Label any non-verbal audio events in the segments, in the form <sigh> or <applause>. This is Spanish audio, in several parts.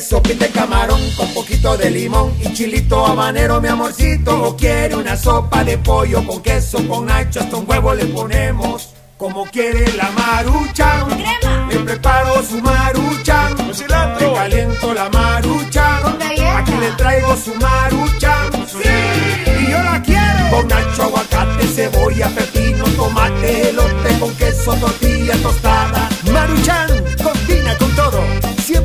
sopita de camarón con poquito de limón y chilito habanero, mi amorcito. O quiere una sopa de pollo con queso, con nacho, hasta un huevo le ponemos. Como quiere la marucha, le preparo su marucha, Con cilantro. le caliento la marucha, Con aquí le traigo su marucha, sí, y yo la quiero. Con nacho, aguacate, cebolla, pepino, tomate, elote con queso, tortilla tostada.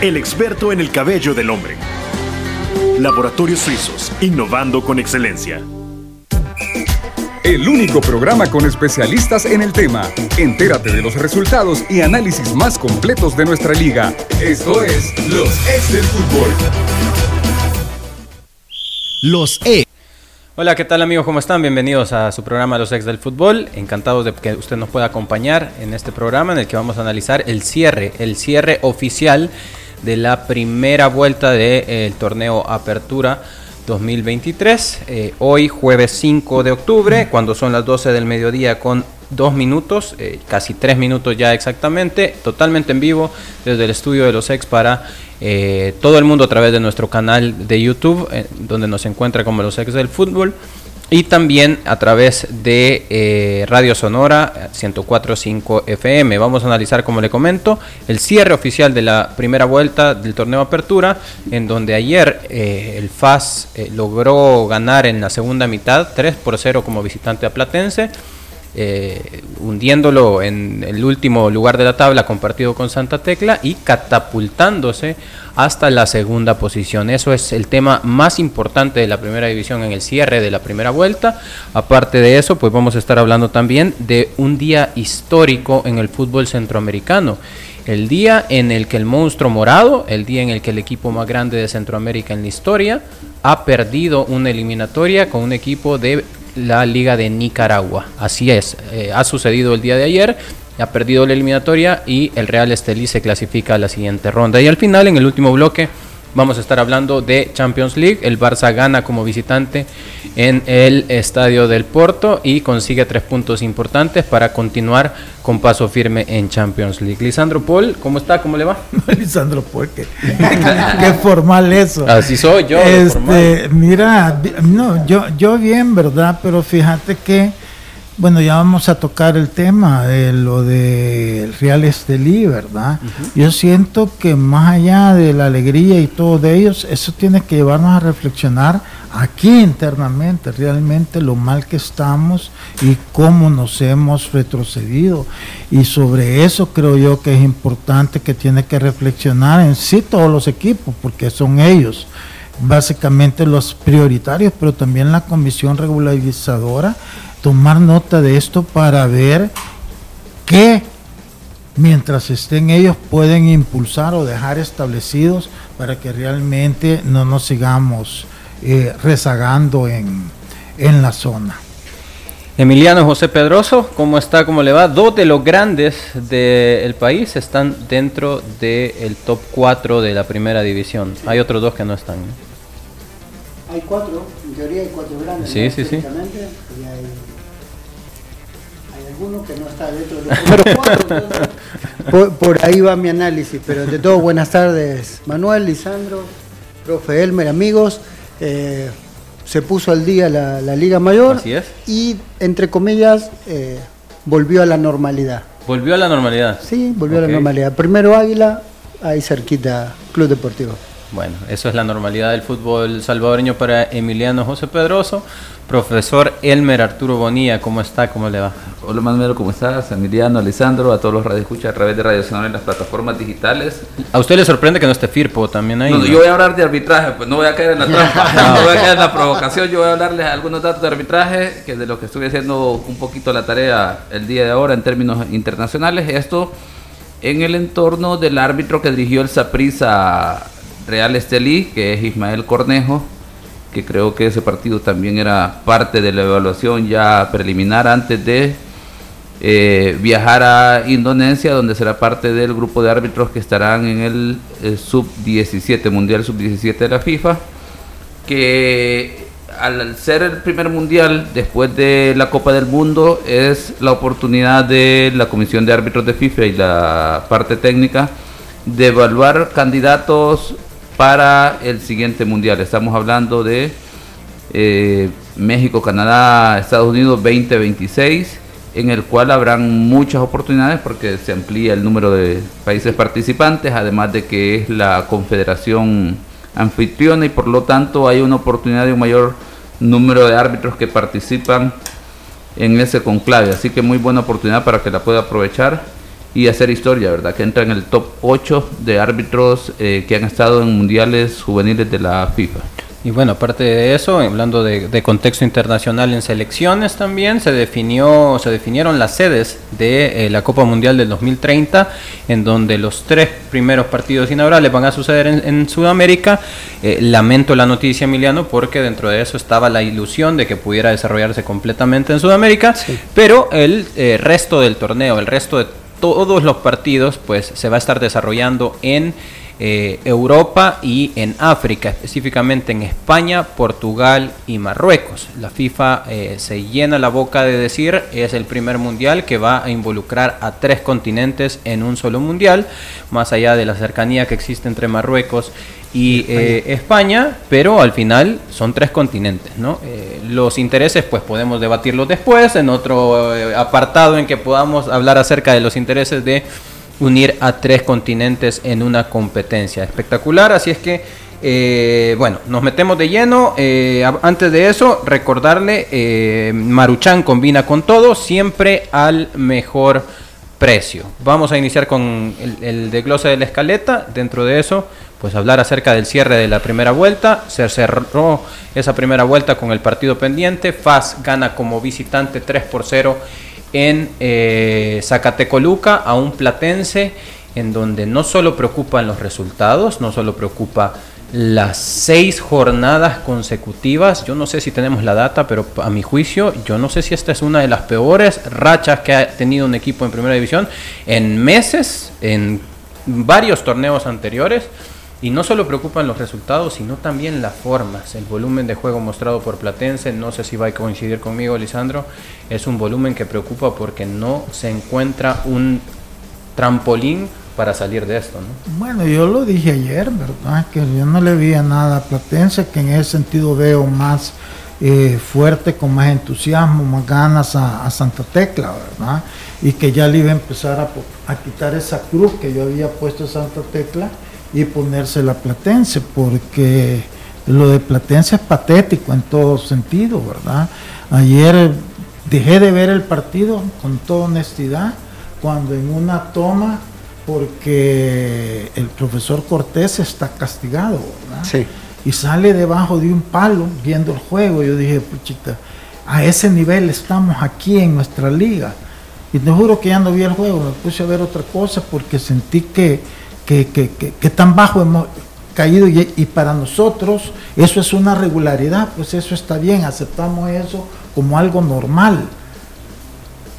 el experto en el cabello del hombre. Laboratorios Suizos, innovando con excelencia. El único programa con especialistas en el tema. Entérate de los resultados y análisis más completos de nuestra liga. Esto es Los Ex del Fútbol. Los E. Hola, ¿qué tal amigos? ¿Cómo están? Bienvenidos a su programa Los Ex del Fútbol. Encantados de que usted nos pueda acompañar en este programa en el que vamos a analizar el cierre, el cierre oficial de la primera vuelta del torneo Apertura 2023. Eh, hoy, jueves 5 de octubre, cuando son las 12 del mediodía con dos minutos, eh, casi tres minutos ya exactamente, totalmente en vivo desde el estudio de los ex para eh, todo el mundo a través de nuestro canal de YouTube, eh, donde nos encuentra como los ex del fútbol. Y también a través de eh, Radio Sonora 104.5 FM. Vamos a analizar, como le comento, el cierre oficial de la primera vuelta del torneo Apertura, en donde ayer eh, el FAS eh, logró ganar en la segunda mitad 3 por 0 como visitante a Platense eh, hundiéndolo en el último lugar de la tabla compartido con Santa Tecla y catapultándose hasta la segunda posición. Eso es el tema más importante de la primera división en el cierre de la primera vuelta. Aparte de eso, pues vamos a estar hablando también de un día histórico en el fútbol centroamericano. El día en el que el monstruo morado, el día en el que el equipo más grande de Centroamérica en la historia, ha perdido una eliminatoria con un equipo de la Liga de Nicaragua. Así es, eh, ha sucedido el día de ayer, ha perdido la eliminatoria y el Real Estelí se clasifica a la siguiente ronda. Y al final, en el último bloque, vamos a estar hablando de Champions League. El Barça gana como visitante en el estadio del Porto y consigue tres puntos importantes para continuar con paso firme en Champions League. Lisandro Paul, ¿cómo está? ¿Cómo le va? <laughs> Lisandro, ¿por qué? <laughs> qué formal eso. Así soy yo. formal. Este, mira, no, yo, yo bien, ¿verdad? Pero fíjate que, bueno, ya vamos a tocar el tema de lo del Real Estelí, ¿verdad? Yo siento que más allá de la alegría y todo de ellos, eso tiene que llevarnos a reflexionar aquí internamente, realmente lo mal que estamos y cómo nos hemos retrocedido. Y sobre eso creo yo que es importante que tiene que reflexionar en sí todos los equipos, porque son ellos básicamente los prioritarios, pero también la comisión regularizadora, tomar nota de esto para ver qué mientras estén ellos pueden impulsar o dejar establecidos para que realmente no nos sigamos eh, rezagando en, en la zona. Emiliano José Pedroso, ¿cómo está? ¿Cómo le va? Dos de los grandes del país están dentro del top 4 de la primera división. Hay otros dos que no están. ¿no? Hay cuatro, en teoría hay cuatro grandes. Sí, ¿no? sí, sí. Teóricamente, Y hay, hay alguno que no está dentro de los <laughs> primeros cuatro. entonces, <laughs> por, por ahí va mi análisis, pero de todo, buenas tardes, Manuel, Lisandro, profe Elmer, amigos. Eh, se puso al día la, la Liga Mayor Así es. y, entre comillas, eh, volvió a la normalidad. Volvió a la normalidad. Sí, volvió a la normalidad. Primero Águila, ahí cerquita, Club Deportivo. Bueno, eso es la normalidad del fútbol salvadoreño para Emiliano José Pedroso. Profesor Elmer Arturo Bonilla, ¿cómo está? ¿Cómo le va? Hola Manuel, ¿cómo estás? Emiliano, Alessandro, a todos los radioescuchas a través de Radio Sonora en las plataformas digitales. ¿A usted le sorprende que no esté Firpo también ahí? No, no? yo voy a hablar de arbitraje, pues no voy a caer en la <laughs> trampa, no voy a caer en la provocación, yo voy a hablarles algunos datos de arbitraje, que de lo que estuve haciendo un poquito la tarea el día de ahora en términos internacionales, esto en el entorno del árbitro que dirigió el Saprissa Real Estelí, que es Ismael Cornejo, que creo que ese partido también era parte de la evaluación ya preliminar antes de eh, viajar a Indonesia, donde será parte del grupo de árbitros que estarán en el, sub-17, Mundial sub-17 de la FIFA, que al ser el primer mundial después de la Copa del Mundo es la oportunidad de la Comisión de Árbitros de FIFA y la parte técnica de evaluar candidatos para el siguiente mundial. Estamos hablando de eh, México, Canadá, Estados Unidos 2026 en el cual habrán muchas oportunidades porque se amplía el número de países participantes, además de que es la confederación anfitriona y por lo tanto hay una oportunidad de un mayor número de árbitros que participan en ese conclave. Así que muy buena oportunidad para que la pueda aprovechar y hacer historia, ¿verdad? Que entra en el top 8 de árbitros eh, que han estado en mundiales juveniles de la FIFA. Y bueno, aparte de eso, hablando de, contexto internacional en selecciones también, se definió, se definieron las sedes de eh, la Copa Mundial del 2030, en donde los tres primeros partidos inaugurales van a suceder en, Sudamérica. Eh, lamento la noticia, Emiliano, porque dentro de eso estaba la ilusión de que pudiera desarrollarse completamente en Sudamérica, pero el eh, resto del torneo, el resto de todos los partidos, pues se va a estar desarrollando en eh, Europa y en África, específicamente en España, Portugal y Marruecos. La FIFA eh, se llena la boca de decir es el primer mundial que va a involucrar a tres continentes en un solo mundial, más allá de la cercanía que existe entre Marruecos y eh, España, pero al final son tres continentes, ¿no? los intereses, pues podemos debatirlos después, en otro apartado en que podamos hablar acerca de los intereses de unir a tres continentes en una competencia espectacular. Así es que, eh, bueno, nos metemos de lleno. Eh, antes de eso, recordarle, eh, Maruchan combina con todo, siempre al mejor precio. Vamos a iniciar con el, el desglose de la escaleta. Dentro de eso, pues hablar acerca del cierre de la primera vuelta. Se cerró esa primera vuelta con el partido pendiente. FAS gana como visitante 3 por 0 en eh, Zacatecoluca a un platense en donde no solo preocupan los resultados, no solo preocupa las seis jornadas consecutivas, yo no sé si tenemos la data, pero a mi juicio, yo no sé si esta es una de las peores rachas que ha tenido un equipo en primera división en meses, en varios torneos anteriores. Y no solo preocupan los resultados, sino también las formas. El volumen de juego mostrado por Platense, no sé si va a coincidir conmigo, Lisandro, es un volumen que preocupa porque no se encuentra un trampolín para salir de esto. ¿no? Bueno, yo lo dije ayer, ¿verdad? Que yo no le vi a nada a Platense, que en ese sentido veo más eh, fuerte, con más entusiasmo, más ganas a, Santa Tecla, ¿verdad? Y que ya le iba a empezar a, a quitar esa cruz que yo había puesto a Santa Tecla y ponerse la Platense, porque lo de Platense es patético en todo sentido, ¿verdad? Ayer dejé de ver el partido con toda honestidad, cuando en una toma, porque el profesor Cortés está castigado, ¿verdad? Sí. Y sale debajo de un palo viendo el juego. Yo dije, puchita, a ese nivel estamos aquí en nuestra liga. Y te juro que ya no vi el juego, me puse a ver otra cosa porque sentí que que, que, que, tan bajo hemos caído y, para nosotros eso es una regularidad, pues eso está bien, aceptamos eso como algo normal.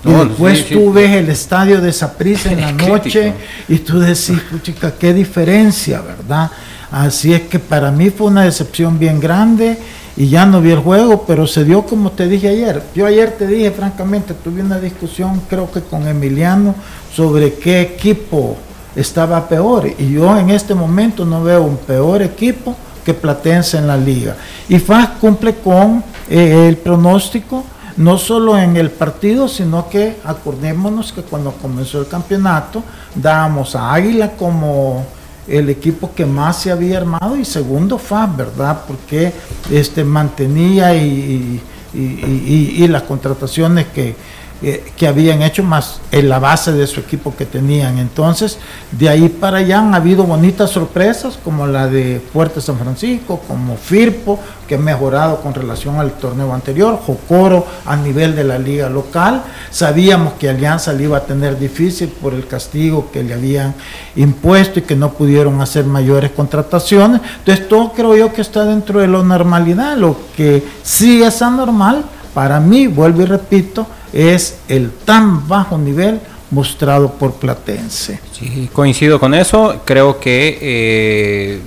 y después tú ves el estadio de Saprissa en <laughs> la noche y tú decís, chica, qué diferencia, ¿verdad? Así es que para mí fue una decepción bien grande y ya no vi el juego, pero se dio como te dije ayer. Yo ayer te dije, francamente, tuve una discusión creo que con Emiliano sobre qué equipo estaba peor. Y yo en este momento no veo un peor equipo que Platense en la liga. Y FAS cumple con eh, el pronóstico, no solo en el partido, sino que acordémonos que cuando comenzó el campeonato dábamos a Águila como el equipo que más se había armado y segundo FAS, ¿verdad? Porque este, mantenía y, y, y las contrataciones que eh, que habían hecho más en la base de su equipo que tenían. Entonces, de ahí para allá han habido bonitas sorpresas, como la de Fuerte San Francisco, como Firpo, que ha mejorado con relación al torneo anterior, Jocoro a nivel de la liga local. Sabíamos que Alianza le iba a tener difícil por el castigo que le habían impuesto y que no pudieron hacer mayores contrataciones. Entonces, todo creo yo que está dentro de la normalidad. Lo que sí es anormal, para mí, vuelvo y repito, es el tan bajo nivel mostrado por Platense. Sí, coincido con eso. Creo que eh,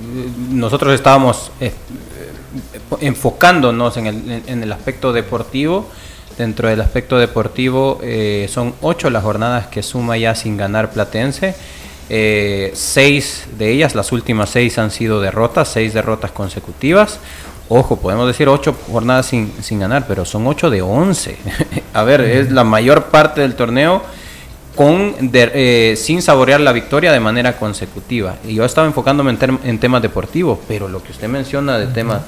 nosotros estábamos eh, enfocándonos en el, en el, aspecto deportivo. Dentro del aspecto deportivo eh, son ocho las jornadas que suma ya sin ganar Platense. seis de ellas, las últimas seis han sido derrotas, seis derrotas consecutivas. Ojo, podemos decir ocho jornadas sin, sin ganar, pero son ocho de once. <laughs> a ver, es la mayor parte del torneo con eh, sin saborear la victoria de manera consecutiva. Y yo estaba enfocándome en, en temas deportivos, pero lo que usted menciona de temas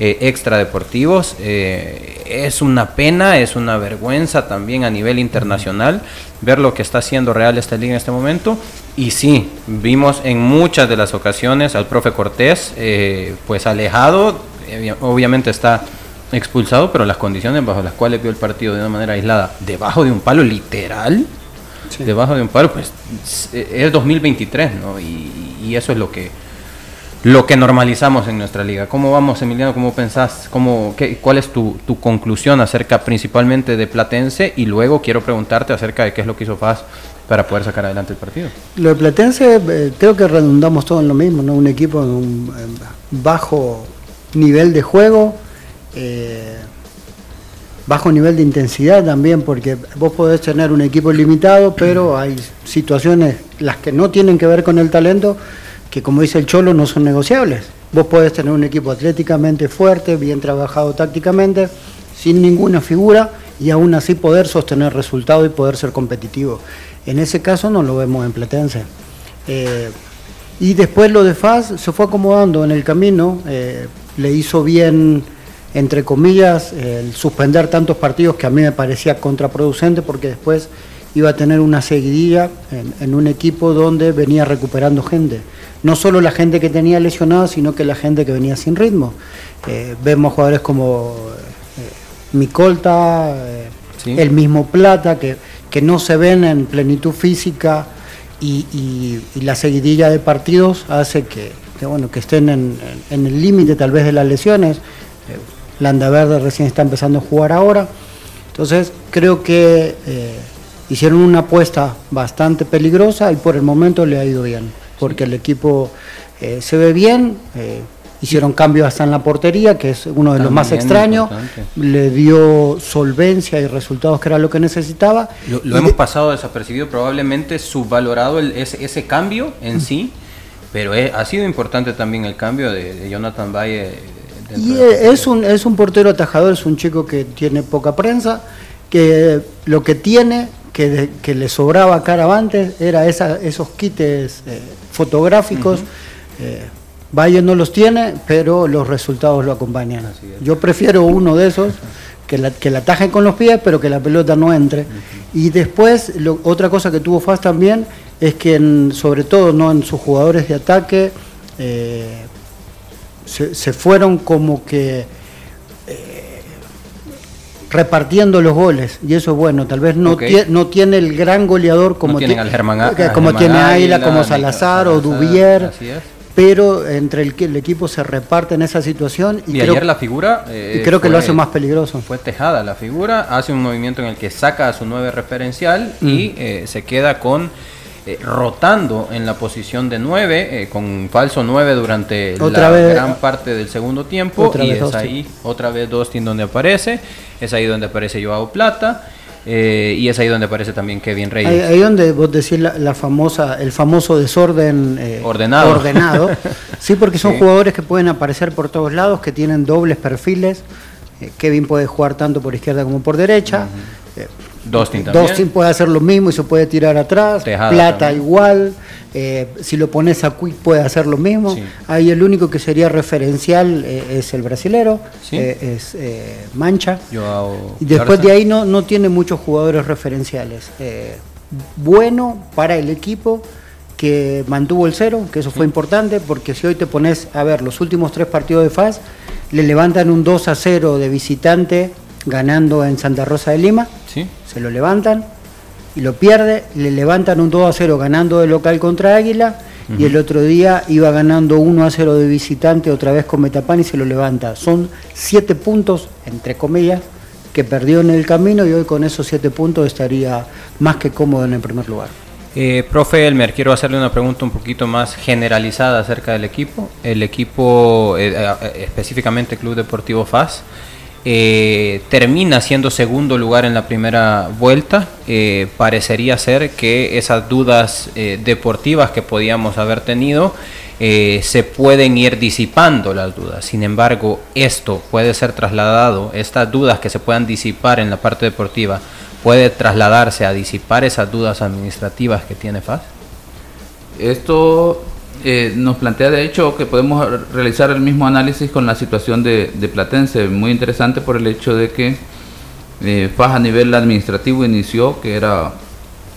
eh, extradeportivos eh, es una pena, es una vergüenza también a nivel internacional ver lo que está haciendo Real esta liga en este momento. Y sí, vimos en muchas de las ocasiones al profe Cortés eh, pues alejado obviamente está expulsado, pero las condiciones bajo las cuales vio el partido de una manera aislada, debajo de un palo literal, debajo de un palo, pues es 2023, ¿no? Y, y, eso es lo que lo que normalizamos en nuestra liga. ¿Cómo vamos, Emiliano? ¿Cómo pensás? Cómo, qué, ¿Cuál es tu, tu, conclusión acerca principalmente de Platense? Y luego quiero preguntarte acerca de qué es lo que hizo Faz para poder sacar adelante el partido. Lo de Platense, eh, creo que redundamos todo en lo mismo, ¿no? Un equipo en un bajo nivel de juego, eh, bajo nivel de intensidad también, porque vos podés tener un equipo limitado, pero hay situaciones, las que no tienen que ver con el talento, que como dice el Cholo, no son negociables. Vos podés tener un equipo atléticamente fuerte, bien trabajado tácticamente, sin ninguna figura, y aún así poder sostener resultados y poder ser competitivo. En ese caso no lo vemos en Platense. Eh, y después lo de Faz se fue acomodando en el camino. Eh, le hizo bien, entre comillas, el suspender tantos partidos que a mí me parecía contraproducente porque después iba a tener una seguidilla en, un equipo donde venía recuperando gente. No solo la gente que tenía lesionada, sino que la gente que venía sin ritmo. Eh, vemos jugadores como eh, Micolta, eh, el mismo Plata, que, que no se ven en plenitud física y la seguidilla de partidos hace que, que, bueno, que estén en, el límite tal vez de las lesiones. Eh, Landa Verde recién está empezando a jugar ahora. Entonces creo que eh, hicieron una apuesta bastante peligrosa y por el momento le ha ido bien, porque el equipo eh, se ve bien. Hicieron cambios hasta en la portería, que es uno de los más extraños. Le dio solvencia y resultados que era lo que necesitaba. Lo, hemos pasado desapercibido, probablemente subvalorado el, ese, ese, cambio en mm. sí pero ha sido importante también el cambio de, Jonathan Valle. Y es un, es un portero atajador, es un chico que tiene poca prensa, que lo que tiene, que, que le sobraba a Caravantes, era esa, esos kites eh, fotográficos. Eh, Valle no los tiene, pero los resultados lo acompañan. Yo prefiero uno de esos que la, que la ataje con los pies, pero que la pelota no entre. Y después, otra cosa que tuvo Faz también es que, sobre todo no en sus jugadores de ataque, eh, se, fueron como que eh, repartiendo los goles. Y eso es bueno. Tal vez no, no tiene el gran goleador como, tiene, como tiene Águila, como Salazar, o Dubier pero entre el, el equipo se reparte en esa situación. Y, ayer la figura. y creo que lo hace más peligroso. Fue Tejada la figura, hace un movimiento en el que saca a su nueve referencial y mm. eh, se queda con. Eh, rotando en la posición de nueve, eh, con falso nueve durante la gran parte del segundo tiempo. y es ahí, otra vez Dostin donde aparece. Es ahí donde aparece Joao Plata. Eh, y es ahí donde aparece también Kevin Reyes. Ahí, donde vos decís la, famosa, el famoso desorden eh, ordenado. ordenado. <laughs> sí, porque son jugadores que pueden aparecer por todos lados, que tienen dobles perfiles. Eh, Kevin puede jugar tanto por izquierda como por derecha. Dostin también. Dostin puede hacer lo mismo y se puede tirar atrás. Tejada Plata también. igual. eh, si lo pones a Quick puede hacer lo mismo. Sí. Ahí el único que sería referencial eh, es el brasilero, Sí. eh, es Mancha. Y después de ahí no, no tiene muchos jugadores referenciales. Bueno para el equipo que mantuvo el cero, que eso fue importante, porque si hoy te pones a ver los últimos tres partidos de FAS, le levantan un 2 a 0 de visitante ganando en Santa Rosa de Lima, Sí. Se lo levantan y lo pierde, le levantan un 2 a 0 ganando de local contra Águila. Y el otro día iba ganando 1 a 0 de visitante otra vez con Metapán y se lo levanta. Son siete puntos, entre comillas, que perdió en el camino y hoy con esos siete puntos estaría más que cómodo en el primer lugar. Eh, profe Elmer, quiero hacerle una pregunta un poquito más generalizada acerca del equipo. El equipo, eh, eh, específicamente Club Deportivo FAS, eh, termina siendo segundo lugar en la primera vuelta. Eh, parecería ser que esas dudas eh, deportivas que podíamos haber tenido se pueden ir disipando las dudas. Sin embargo, esto puede ser trasladado, estas dudas que se puedan disipar en la parte deportiva, puede trasladarse a disipar esas dudas administrativas que tiene FAS. Esto eh, nos plantea de hecho que podemos realizar el mismo análisis con la situación de, Platense, muy interesante por el hecho de que eh, FAS a nivel administrativo inició que era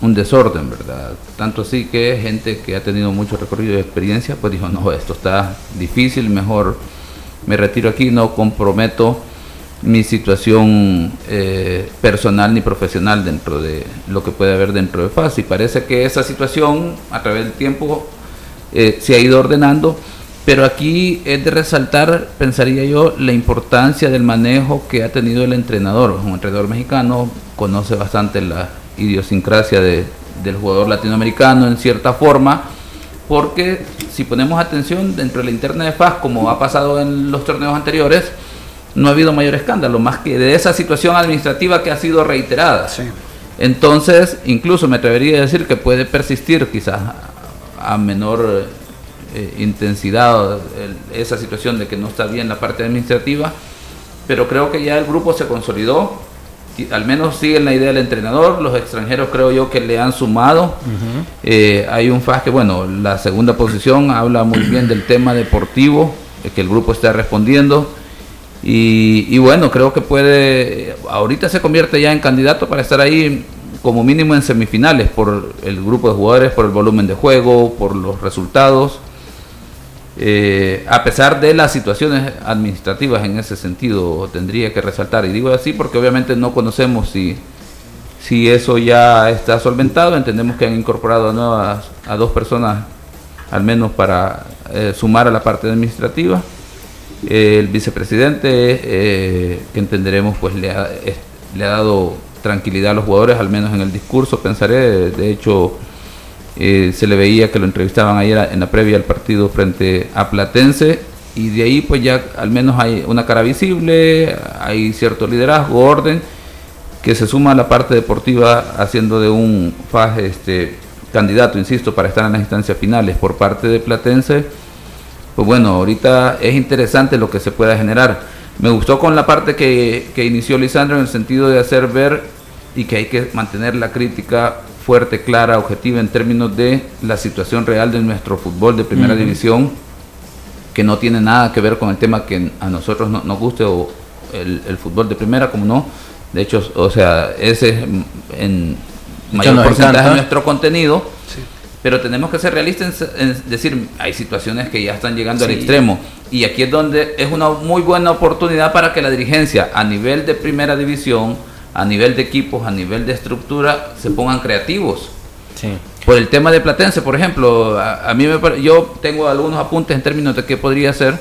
un desorden, ¿verdad? Tanto así que gente que ha tenido mucho recorrido y experiencia, pues dijo, no, esto está difícil, mejor me retiro aquí, no comprometo mi situación eh, personal ni profesional dentro de lo que puede haber dentro de FAS. Y parece que esa situación a través del tiempo eh, se ha ido ordenando, pero aquí es de resaltar, pensaría yo, la importancia del manejo que ha tenido el entrenador. Un entrenador mexicano conoce bastante la idiosincrasia de- del jugador latinoamericano en cierta forma, porque si ponemos atención dentro de la interna de FAS, como ha pasado en los torneos anteriores, no ha habido mayor escándalo, más que de esa situación administrativa que ha sido reiterada. Entonces, incluso me atrevería a decir que puede persistir quizás a menor eh, intensidad el- esa situación de que no está bien la parte administrativa, pero creo que ya el grupo se consolidó, al menos siguen la idea del entrenador, los extranjeros creo yo que le han sumado, Eh, hay un FAS que, bueno, la segunda posición habla muy bien del tema deportivo, eh, que el grupo está respondiendo. Y, y bueno, creo que puede, ahorita se convierte ya en candidato para estar ahí como mínimo en semifinales por el grupo de jugadores, por el volumen de juego, por los resultados. Eh, a pesar de las situaciones administrativas en ese sentido, tendría que resaltar. Y digo así porque obviamente no conocemos si, si eso ya está solventado. Entendemos que han incorporado a, nuevas, a dos personas, al menos para eh, sumar a la parte administrativa. Eh, el vicepresidente, que entenderemos, pues le ha, le ha dado tranquilidad a los jugadores, al menos en el discurso, pensaré. De hecho, eh, se le veía que lo entrevistaban ayer en la previa al partido frente a Platense y de ahí pues ya al menos hay una cara visible, hay cierto liderazgo, orden que se suma a la parte deportiva haciendo de un FAS este, candidato, insisto, para estar en las instancias finales por parte de Platense. Pues bueno, ahorita es interesante lo que se pueda generar. Me gustó con la parte que, que inició Lisandro en el sentido de hacer ver y que hay que mantener la crítica fuerte, clara, objetiva en términos de la situación real de nuestro fútbol de primera división, que no tiene nada que ver con el tema que a nosotros no- nos guste o el, el fútbol de primera, como no. De hecho, o sea, ese es en mayor porcentaje de nuestro contenido. Pero tenemos que ser realistas en, en decir, hay situaciones que ya están llegando al extremo. Y aquí es donde es una muy buena oportunidad para que la dirigencia, a nivel de primera división, a nivel de equipos, a nivel de estructura, se pongan creativos. Sí. Por el tema de Platense, por ejemplo, a, a mí me yo tengo algunos apuntes en términos de qué podría ser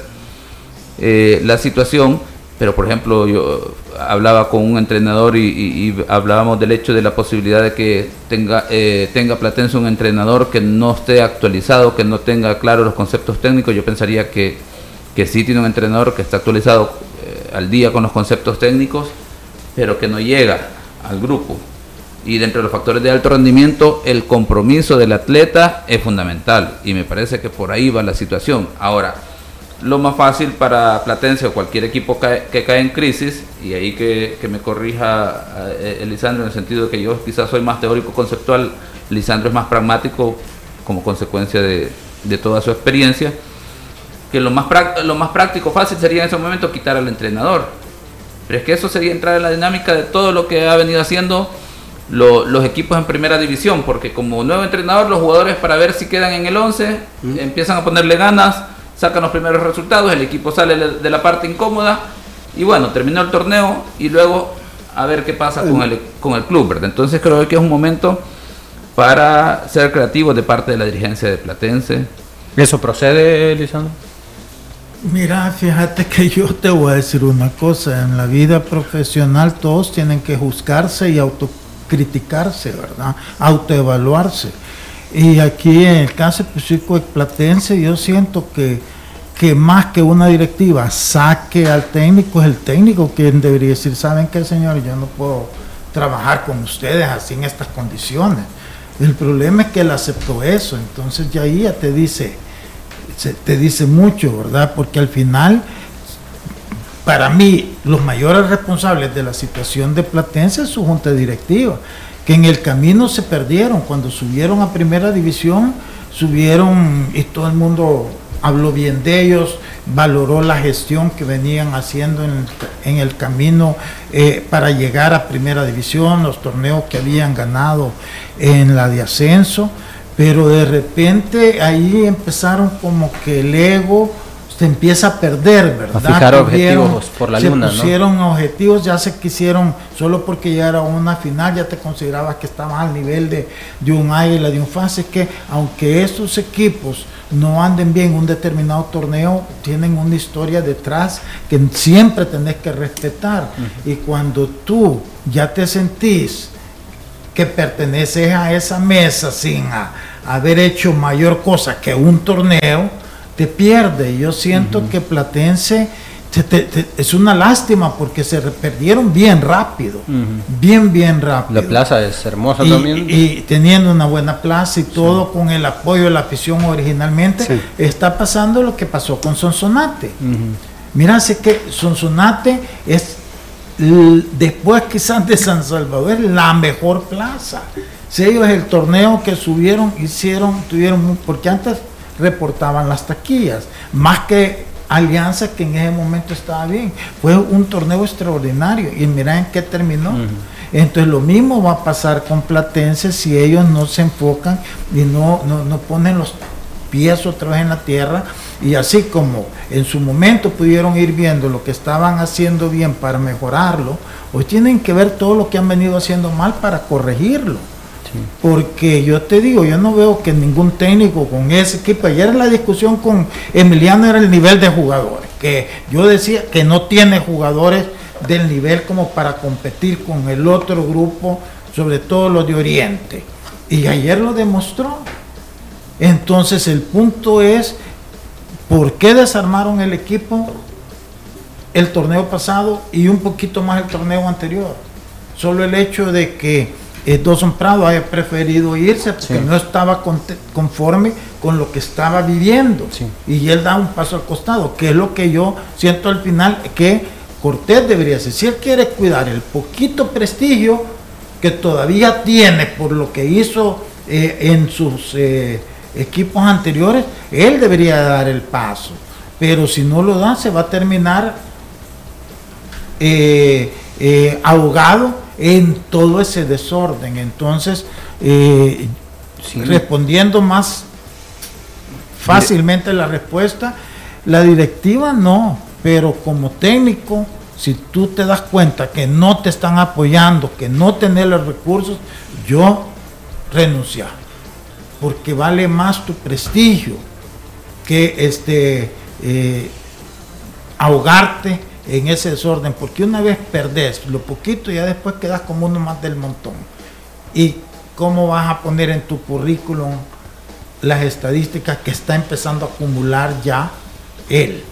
eh, la situación, pero por ejemplo yo hablaba con un entrenador y, hablábamos del hecho de la posibilidad de que tenga eh, tenga Platense un entrenador que no esté actualizado, que no tenga claro los conceptos técnicos. Yo pensaría que, que sí tiene un entrenador que está actualizado eh, al día con los conceptos técnicos, pero que no llega al grupo. Y dentro de los factores de alto rendimiento, el compromiso del atleta es fundamental. Y me parece que por ahí va la situación. Ahora, lo más fácil para Platense o cualquier equipo que cae en crisis, y ahí que, me corrija eh, Lisandro en el sentido de que yo quizás soy más teórico conceptual, Lisandro es más pragmático como consecuencia de, toda su experiencia, que lo más, lo más práctico, fácil sería en ese momento quitar al entrenador. Pero es que eso sería entrar en la dinámica de todo lo que ha venido haciendo los equipos en primera división, porque como nuevo entrenador, los jugadores para ver si quedan en el 11, empiezan a ponerle ganas, sacan los primeros resultados, el equipo sale de la parte incómoda y bueno, terminó el torneo y luego a ver qué pasa con el, con el club, ¿verdad? Entonces creo que es un momento para ser creativos de parte de la dirigencia de Platense. ¿Eso procede, Lisandro? Mira, fíjate que yo te voy a decir una cosa, en la vida profesional todos tienen que juzgarse y autocriticarse, ¿verdad? Autoevaluarse. Y aquí en el caso específico de Platense, yo siento que, que más que una directiva saque al técnico, es el técnico quien debería decir, ¿saben qué, señor? Yo no puedo trabajar con ustedes así en estas condiciones. El problema es que él aceptó eso, entonces ya ahí te dice, te dice mucho, ¿verdad? Porque al final, para mí, los mayores responsables de la situación de Platense es su junta directiva en el camino se perdieron. Cuando subieron a primera división, subieron y todo el mundo habló bien de ellos, valoró la gestión que venían haciendo en, el camino eh, para llegar a primera división, los torneos que habían ganado en la de ascenso, pero de repente ahí empezaron como que el ego se empieza a perder, ¿verdad? A fijar objetivos por la se luna, pusieron objetivos, ya se quisieron, solo porque ya era una final, ya te considerabas que estabas al nivel de, de un águila, de un fase, que aunque estos equipos no anden bien un determinado torneo, tienen una historia detrás que siempre tenés que respetar. Y cuando tú ya te sentís que perteneces a esa mesa sin haber hecho mayor cosa que un torneo, te pierde. Yo siento que Platense es una lástima porque se perdieron bien rápido, bien, bien rápido. La plaza es hermosa y, también. Y teniendo una buena plaza y todo con el apoyo de la afición originalmente, está pasando lo que pasó con Sonsonate. Mira, sé que Sonsonate es después quizás de San Salvador la mejor plaza. Si ellos el torneo que subieron, hicieron, tuvieron, porque antes reportaban las taquillas, más que Alianza que en ese momento estaba bien. Fue un torneo extraordinario y mira en qué terminó. Entonces lo mismo va a pasar con Platense si ellos no se enfocan y no, no, ponen los pies otra vez en la tierra y así como en su momento pudieron ir viendo lo que estaban haciendo bien para mejorarlo, hoy tienen que ver todo lo que han venido haciendo mal para corregirlo. Porque yo te digo, yo no veo que ningún técnico con ese equipo, ayer la discusión con Emiliano era el nivel de jugadores, que yo decía que no tiene jugadores del nivel como para competir con el otro grupo, sobre todo los de Oriente. Y ayer lo demostró. Entonces el punto es, ¿por qué desarmaron el equipo el torneo pasado y un poquito más el torneo anterior? Solo el hecho de que eh, Dawson Prado haya preferido irse porque no estaba conforme con lo que estaba viviendo. Y él da un paso al costado, que es lo que yo siento al final que Cortés debería hacer. Si él quiere cuidar el poquito prestigio que todavía tiene por lo que hizo eh, en sus eh, equipos anteriores, él debería dar el paso. Pero si no lo da, se va a terminar ahogado en todo ese desorden. Entonces, eh, respondiendo más fácilmente la respuesta, la directiva no, pero como técnico, si tú te das cuenta que no te están apoyando, que no tenés los recursos, yo renunciar, porque vale más tu prestigio que este eh, ahogarte en ese desorden, porque una vez perdés lo poquito, ya después quedas como uno más del montón. ¿Y cómo vas a poner en tu currículum las estadísticas que está empezando a acumular ya él?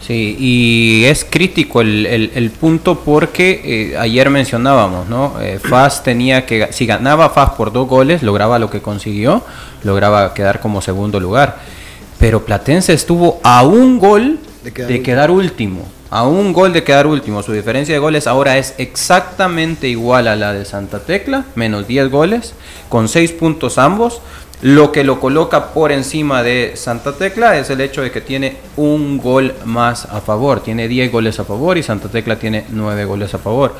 Sí, y es crítico el, punto porque eh, ayer mencionábamos, ¿no? Eh, FAS tenía que, si ganaba FAS por dos goles, lograba lo que consiguió, lograba quedar como segundo lugar pero Platense estuvo a un gol de quedar, último. A un gol de quedar último. Su diferencia de goles ahora es exactamente igual a la de Santa Tecla, menos 10 goles, con 6 puntos ambos. Lo que lo coloca por encima de Santa Tecla es el hecho de que tiene un gol más a favor. Tiene 10 goles a favor y Santa Tecla tiene 9 goles a favor.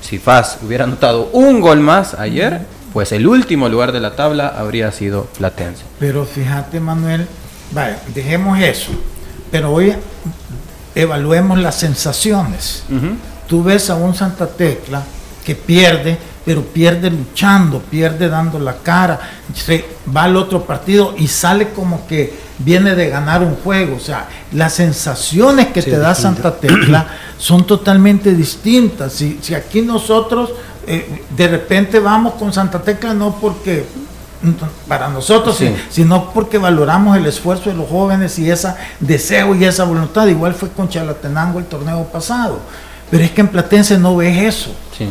Si FAS hubiera anotado un gol más ayer, pues el último lugar de la tabla habría sido Platense. Pero fíjate, Manuel, vaya, dejemos eso. Pero hoy evaluemos las sensaciones. Tú ves a un Santa Tecla que pierde pero pierde luchando, pierde dando la cara, se va al otro partido y sale como que viene de ganar un juego. O sea, las sensaciones que te da Santa Tecla <clears throat> son totalmente distintas. Si, si aquí nosotros eh, de repente vamos con Santa Tecla, no porque para nosotros, sino porque valoramos el esfuerzo de los jóvenes y ese deseo y esa voluntad. Igual fue con Chalatenango el torneo pasado. Pero es que en Platense no ves eso. Sí.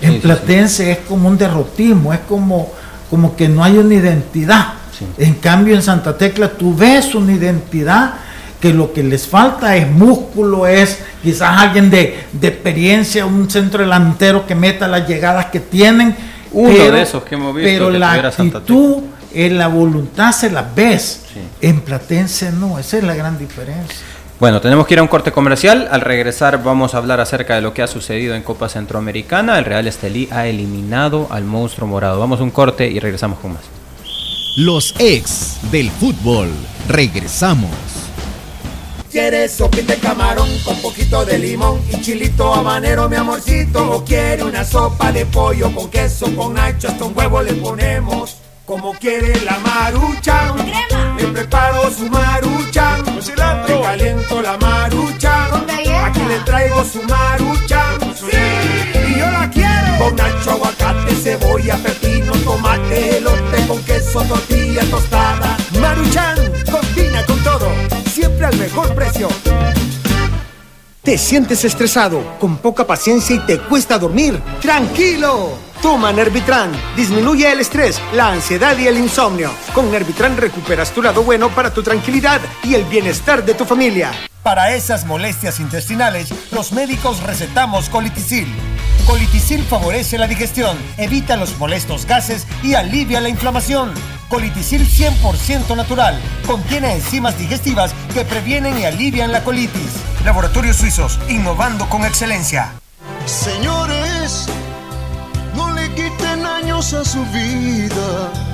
En Platense es como un derrotismo, es como, como que no hay una identidad. En cambio en Santa Tecla tú ves una identidad que lo que les falta es músculo, es quizás alguien de, experiencia, un centro delantero que meta las llegadas que tienen. Uno de esos que hemos visto. Pero la actitud, en la voluntad se la ves. En Platense no, esa es la gran diferencia. Bueno, tenemos que ir a un corte comercial. Al regresar vamos a hablar acerca de lo que ha sucedido en Copa Centroamericana. El Real Estelí ha eliminado al monstruo morado. Vamos a un corte y regresamos con más. Los ex del fútbol. Regresamos. ¿Quieres sopita de camarón con poquito de limón y chilito habanero, mi amorcito? ¿O quiere una sopa de pollo con queso, con nacho, hasta un huevo le ponemos? Como quiere la marucha, le preparo su marucha, le caliento la marucha, aquí le traigo su marucha, y yo la quiero. Con nacho, aguacate, cebolla, pepino, tomate, elote con queso, tortilla tostada. Maruchan, combina con todo, siempre al mejor precio. ¿Te sientes estresado, con poca paciencia y te cuesta dormir? ¡Tranquilo! Toma Nervitran. Disminuye el estrés, la ansiedad y el insomnio. Con Nervitran recuperas tu lado bueno para tu tranquilidad y el bienestar de tu familia. Para esas molestias intestinales, los médicos recetamos colitisil. Colitisil favorece la digestión, evita los molestos gases y alivia la inflamación. Colitisil 100% natural. Contiene enzimas digestivas que previenen y alivian la colitis. Laboratorios Suizos, innovando con excelencia. Señores, no le quiten años a su vida.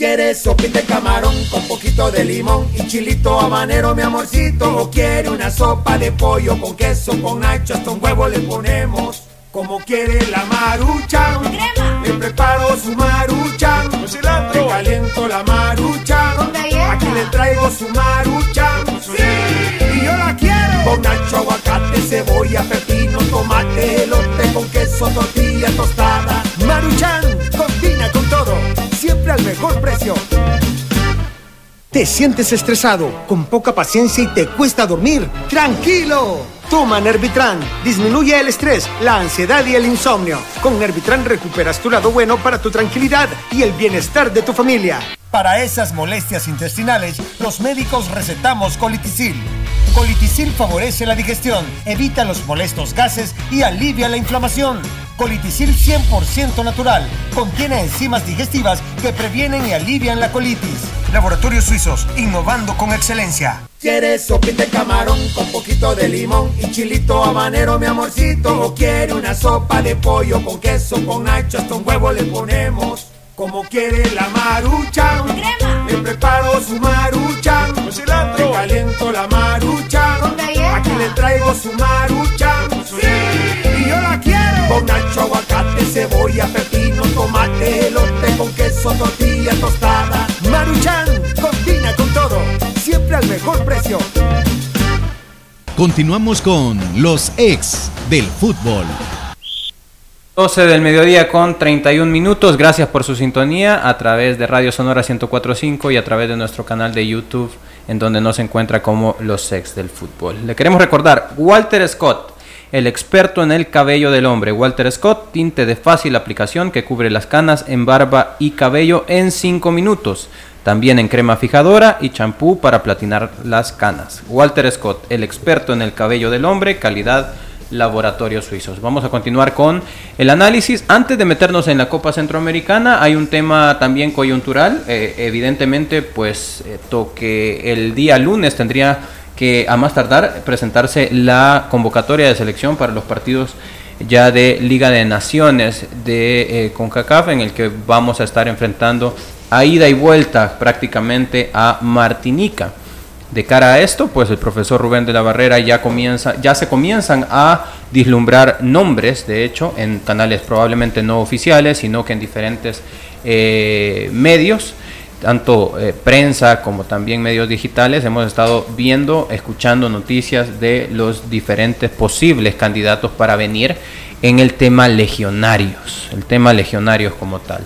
¿Quieres sopita de camarón con poquito de limón y chilito habanero, mi amorcito? ¿O quiere una sopa de pollo con queso, con nacho, hasta un huevo le ponemos? Como quiere la marucha, le preparo su marucha, le caliento la marucha, aquí le traigo su marucha, y yo la quiero. Con nacho, aguacate, cebolla, pepino, tomate, elote con queso, tortilla tostada, maruchan, combina con todo siempre al mejor precio. ¿Te sientes estresado, con poca paciencia y te cuesta dormir? ¡Tranquilo! Toma Nervitran. Disminuye el estrés, la ansiedad y el insomnio. Con Nervitran recuperas tu lado bueno para tu tranquilidad y el bienestar de tu familia. Para esas molestias intestinales, los médicos recetamos colitisil. Colitisil favorece la digestión, evita los molestos gases y alivia la inflamación. Colitisil 100% natural. Contiene enzimas digestivas que previenen y alivian la colitis. Laboratorios Suizos, innovando con excelencia. ¿Quieres sopita de camarón con poquito de limón y chilito habanero, mi amorcito? ¿O quiere una sopa de pollo con queso, con nacho, hasta un huevo le ponemos? Como quiere la marucha, le preparo su marucha, le caliento la marucha, aquí le traigo su marucha, y yo la quiero. Con nacho, aguacate, cebolla, pepino, tomate, elote con queso, tortilla tostada, maruchan, combina con todo, siempre al mejor precio. Continuamos con los ex del fútbol. 12 del mediodía con 31 minutos. Gracias por su sintonía a través de Radio Sonora 1045 y a través de nuestro canal de YouTube en donde nos encuentra como los ex del fútbol. Le queremos recordar, Walter Scott, el experto en el cabello del hombre. Walter Scott, tinte de fácil aplicación que cubre las canas en barba y cabello en 5 minutos. También en crema fijadora y champú para platinar las canas. Walter Scott, el experto en el cabello del hombre, calidad laboratorios suizos. Vamos a continuar con el análisis. Antes de meternos en la Copa Centroamericana, hay un tema también coyuntural. Eh, evidentemente, pues eh, toque el día lunes tendría que a más tardar presentarse la convocatoria de selección para los partidos ya de Liga de Naciones de eh, CONCACAF en el que vamos a estar enfrentando a ida y vuelta prácticamente a Martinica. De cara a esto, pues el profesor Rubén de la Barrera ya comienza, ya se comienzan a dislumbrar nombres, de hecho, en canales probablemente no oficiales, sino que en diferentes eh, medios, tanto eh, prensa como también medios digitales, hemos estado viendo, escuchando noticias de los diferentes posibles candidatos para venir en el tema legionarios, el tema legionarios como tal.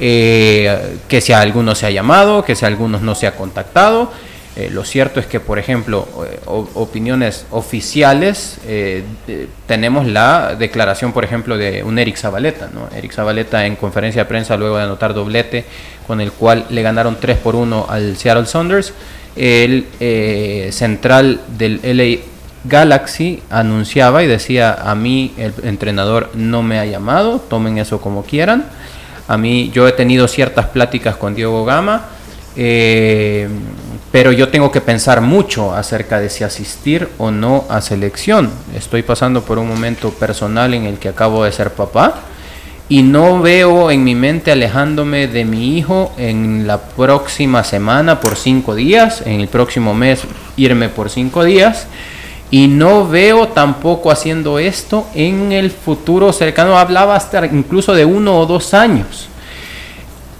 Eh, que si a algunos se ha llamado, que si a algunos no se ha contactado eh, lo cierto es que, por ejemplo, eh, opiniones oficiales, eh, tenemos la declaración, por ejemplo, de un Eric Zabaleta. ¿no? Eric Zabaleta en conferencia de prensa, luego de anotar doblete, con el cual le ganaron 3 por 1 al Seattle Saunders. El central del LA Galaxy anunciaba y decía, a mí el entrenador no me ha llamado, tomen eso como quieran. A mí yo he tenido ciertas pláticas con Diego Gama. Pero yo tengo que pensar mucho acerca de si asistir o no a selección. Estoy pasando por un momento personal en el que acabo de ser papá y no veo en mi mente alejándome de mi hijo en la próxima semana por cinco días, en el próximo mes irme por cinco días. Y no veo tampoco haciendo esto en el futuro cercano. Hablaba hasta incluso de uno o dos años.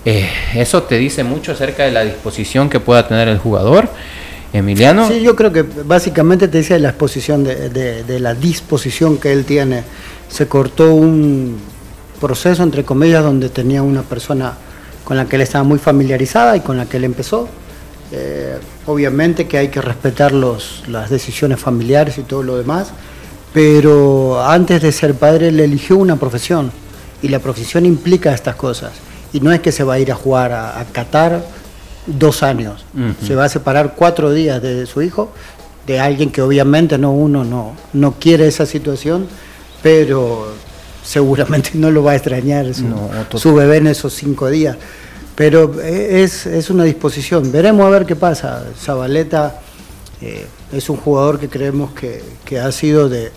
Eh, eso te dice mucho acerca de la disposición que pueda tener el jugador. Emiliano. Sí, yo creo que básicamente te dice la exposición de, la disposición que él tiene. Se cortó un proceso, entre comillas, donde tenía una persona con la que él estaba muy familiarizada y con la que él empezó. Eh, obviamente que hay que respetar las decisiones familiares y todo lo demás, pero antes de ser padre él eligió una profesión y la profesión implica estas cosas y no es que se va a ir a jugar a, Qatar dos años, se va a separar cuatro días de su hijo, de alguien que obviamente no uno no, no quiere esa situación, pero seguramente <laughs> no lo va a extrañar su, bebé en esos cinco días. Pero es, una disposición, veremos a ver qué pasa. Zabaleta eh, es un jugador que creemos que, ha sido de,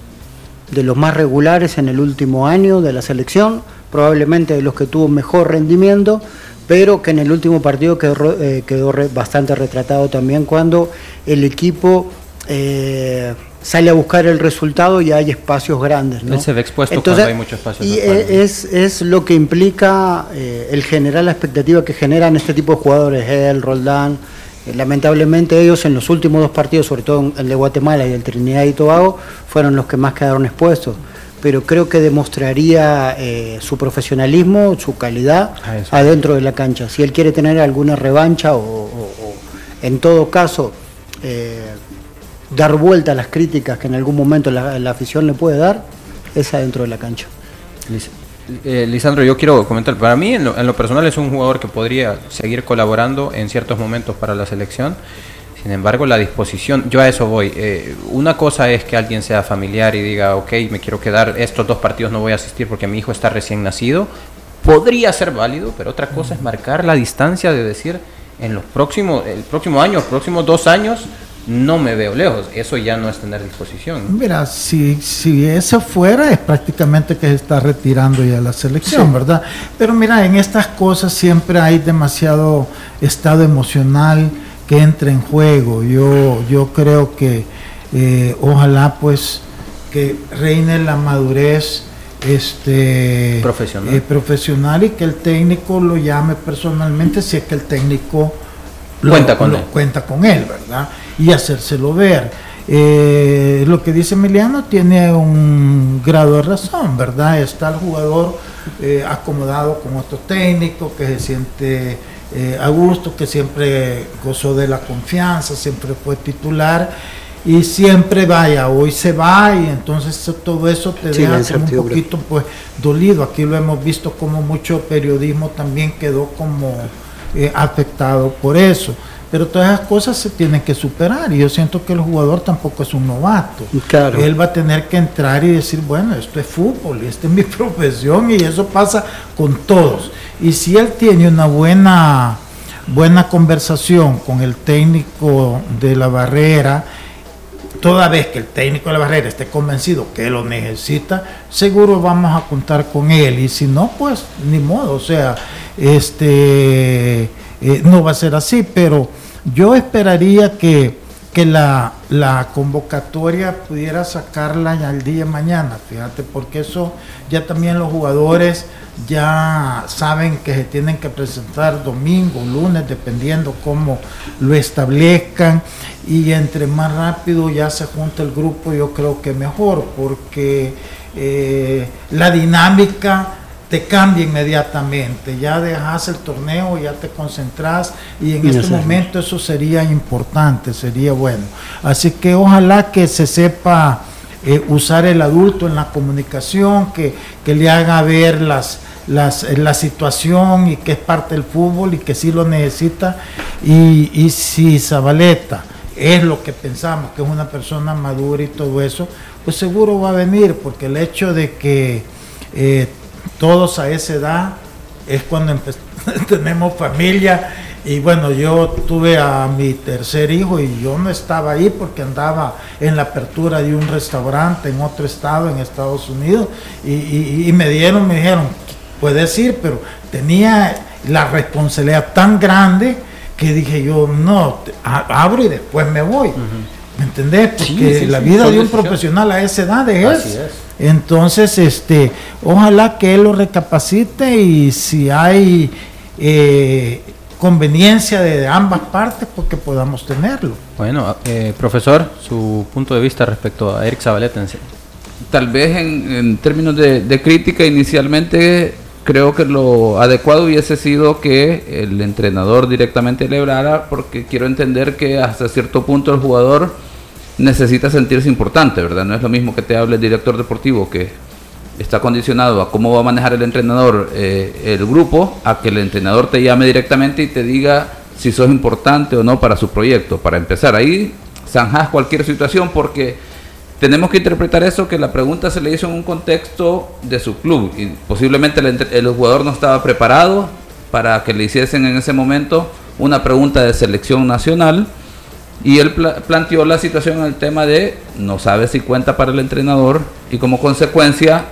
de los más regulares en el último año de la selección probablemente de los que tuvo mejor rendimiento, pero que en el último partido quedó, eh, quedó bastante retratado también cuando el equipo eh, sale a buscar el resultado y hay espacios grandes. ¿no? Él se ve expuesto cuando hay muchos espacios. Y es, es, lo que implica eh, el generar la expectativa que generan este tipo de jugadores, él, Roldán. lamentablemente ellos en los últimos dos partidos, sobre todo el de Guatemala y el Trinidad y Tobago, fueron los que más quedaron expuestos pero creo que demostraría eh, su profesionalismo, su calidad adentro de la cancha. Si él quiere tener alguna revancha o, en todo caso eh, dar vuelta a las críticas que en algún momento la, afición le puede dar, es adentro de la cancha. Eh, Lisandro, yo quiero comentar, para mí en lo personal es un jugador que podría seguir colaborando en ciertos momentos para la selección. Sin embargo, la disposición, yo a eso voy. Eh, una cosa es que alguien sea familiar y diga, ok, me quiero quedar, estos dos partidos no voy a asistir porque mi hijo está recién nacido. Podría ser válido, pero otra cosa es marcar la distancia de decir, en los próximos, el próximo año, los próximos dos años, no me veo lejos. Eso ya no es tener disposición. Mira, si, si eso fuera, es prácticamente que se está retirando ya la selección, ¿verdad? Pero mira, en estas cosas siempre hay demasiado estado emocional que entre en juego. Yo, yo creo que eh, ojalá pues que reine la madurez este profesional. Eh, profesional y que el técnico lo llame personalmente si es que el técnico cuenta con lo- él. cuenta con él, ¿verdad? Y hacérselo ver. Eh, lo que dice Emiliano tiene un grado de razón, ¿verdad? Está el jugador acomodado con otro técnico que se siente eh, a gusto, que siempre gozó de la confianza, siempre fue titular y siempre vaya, hoy se va y entonces todo eso te Sí, deja como un poquito pues dolido. Aquí lo hemos visto como mucho periodismo también quedó como eh, afectado por eso. Pero todas esas cosas se tienen que superar y yo siento que el jugador tampoco es un novato. Claro. Él va a tener que entrar y decir, bueno, esto es fútbol, y esta es mi <laughs> profesión y eso pasa con todos. Y si él tiene una buena, buena conversación con el técnico de la barrera, toda vez que el técnico de la barrera esté convencido que lo necesita, seguro vamos a contar con él. Y si no, pues ni modo. O sea, este eh, no va a ser así, pero yo esperaría que, que la, la convocatoria pudiera sacarla ya el día de mañana, fíjate, porque eso ya también los jugadores ya saben que se tienen que presentar domingo, lunes, dependiendo cómo lo establezcan y entre más rápido ya se junta el grupo yo creo que mejor porque eh, la dinámica te cambia inmediatamente, ya dejas el torneo, ya te concentras y en este momento eso sería importante, sería bueno. Así que ojalá que se sepa eh, usar el adulto en la comunicación, que, que le haga ver las, las, eh, la situación y que es parte del fútbol y que sí lo necesita. Y, y si Zabaleta es lo que pensamos, que es una persona madura y todo eso, pues seguro va a venir, porque el hecho de que eh, todos a esa edad es cuando <laughs> tenemos familia. Y bueno, yo tuve a mi tercer hijo y yo no estaba ahí porque andaba en la apertura de un restaurante en otro estado, en Estados Unidos, y, y- y me dieron, me dijeron, puedes ir, pero tenía la responsabilidad tan grande que dije yo, no, abro y después me voy. ¿Me entendés? Porque Sí, sí, la vida de un profesional a esa edad es. Así es. Entonces, este, ojalá que él lo recapacite y si hay eh, conveniencia de ambas partes, pues que podamos tenerlo. Bueno, eh, profesor, su punto de vista respecto a Eric Zabaleta. Tal vez en, en términos de, de crítica inicialmente creo que lo adecuado hubiese sido que el entrenador directamente le hablara porque quiero entender que hasta cierto punto el jugador necesita sentirse importante, ¿verdad? No es lo mismo que te hable el director deportivo que está condicionado a cómo va a manejar el entrenador eh, el grupo, a que el entrenador te llame directamente y te diga si sos importante o no para su proyecto. Para empezar, ahí zanjas cualquier situación porque tenemos que interpretar eso que la pregunta se le hizo en un contexto de su club y posiblemente el, jugador no estaba preparado para que le hiciesen en ese momento una pregunta de selección nacional y él pla- planteó la situación en el tema de no sabe si cuenta para el entrenador y como consecuencia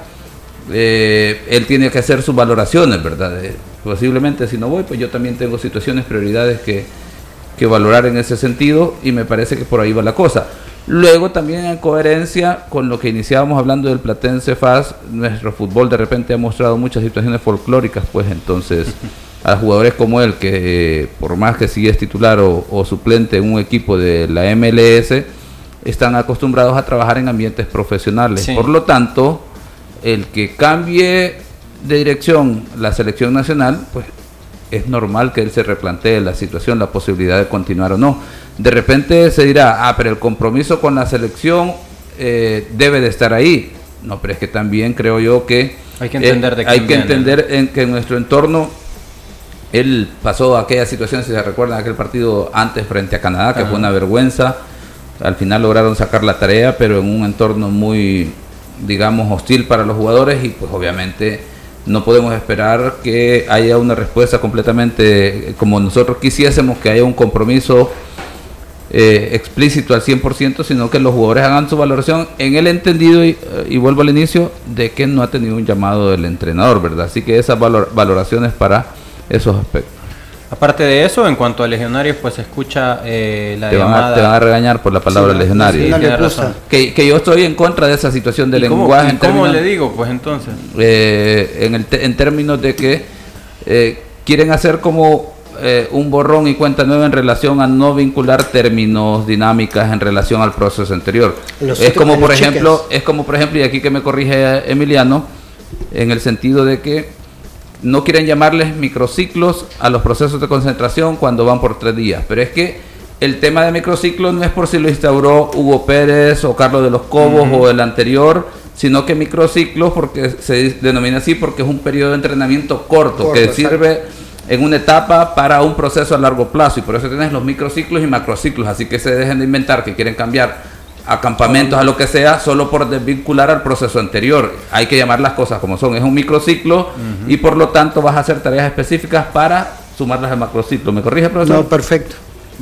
eh, él tiene que hacer sus valoraciones, ¿verdad? De- posiblemente si no voy, pues yo también tengo situaciones, prioridades que, que valorar en ese sentido y me parece que por ahí va la cosa. Luego también en coherencia con lo que iniciábamos hablando del Platense FAS, nuestro fútbol de repente ha mostrado muchas situaciones folclóricas, pues entonces <laughs> a jugadores como él, que eh, por más que sí es titular o, o suplente en un equipo de la MLS, están acostumbrados a trabajar en ambientes profesionales. Sí. Por lo tanto, el que cambie de dirección la selección nacional, pues es normal que él se replantee la situación, la posibilidad de continuar o no. De repente se dirá, ah, pero el compromiso con la selección eh, debe de estar ahí. No, pero es que también creo yo que Hay que entender de hay que entender en que en nuestro entorno él pasó aquella situación, si se recuerdan, aquel partido antes frente a Canadá, que Ajá. fue una vergüenza. Al final lograron sacar la tarea, pero en un entorno muy, digamos, hostil para los jugadores y pues obviamente no podemos esperar que haya una respuesta completamente eh, como nosotros quisiésemos, que haya un compromiso eh, explícito al 100%, sino que los jugadores hagan su valoración en el entendido, y, eh, y vuelvo al inicio, de que no ha tenido un llamado del entrenador, ¿verdad? Así que esas valor- valoraciones para esos aspectos. Aparte de eso, en cuanto a legionarios, pues se escucha eh, la Te van, llamada... a, te van a regañar por la palabra Sí, legionario. sí, razón. Que, que yo estoy en contra de esa situación del ¿Y cómo, lenguaje. y en cómo términos- le digo, pues entonces? eh, en, el te- en términos de que eh, quieren hacer como eh, un borrón y cuenta nueva en relación a no vincular términos, dinámicas en relación al proceso anterior. Los es como por ejemplo, es como por ejemplo, y aquí que me corrige Emiliano, en el sentido de que no quieren llamarles microciclos a los procesos de concentración cuando van por tres días. Pero es que el tema de microciclos no es por si lo instauró Hugo Pérez o Carlos de los Cobos o el anterior, sino que microciclos porque se denomina así porque es un periodo de entrenamiento corto, Corto, que sirve en una etapa para un proceso a largo plazo. Y por eso tienes los microciclos y macrociclos, así que se dejen de inventar que quieren cambiar a campamentos, a lo que sea, solo por desvincular al proceso anterior. Hay que llamar las cosas como son. Es un microciclo y por lo tanto vas a hacer tareas específicas para sumarlas al macrociclo. ¿Me corrige, profesor? No, perfecto.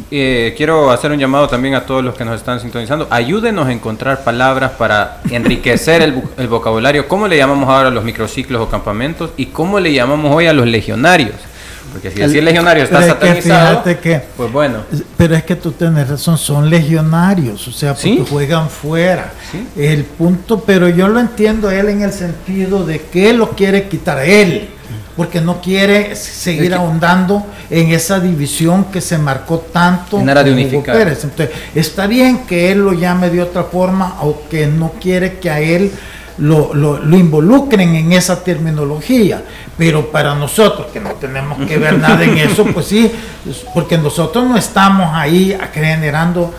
Eh, quiero hacer un llamado también a todos los que nos están sintonizando. Ayúdenos a encontrar palabras para enriquecer el, el vocabulario. ¿Cómo le llamamos ahora a los microciclos o campamentos? ¿Y cómo le llamamos hoy a los legionarios? Porque si decir legionario está Pero es que satanizado, que- pues bueno. Pero es que tú tienes razón, son legionarios, o sea, porque ¿Sí? juegan fuera. El punto, pero yo lo entiendo él en el sentido de que lo quiere quitar a él, porque no quiere seguir Es que- ahondando en esa división que se marcó tanto En de unificar. Pérez. Entonces, está bien que él lo llame de otra forma o que no quiere que a él lo, lo- lo involucren en esa terminología, pero para nosotros que no tenemos que ver nada en <laughs> eso, pues sí, porque nosotros no estamos ahí generando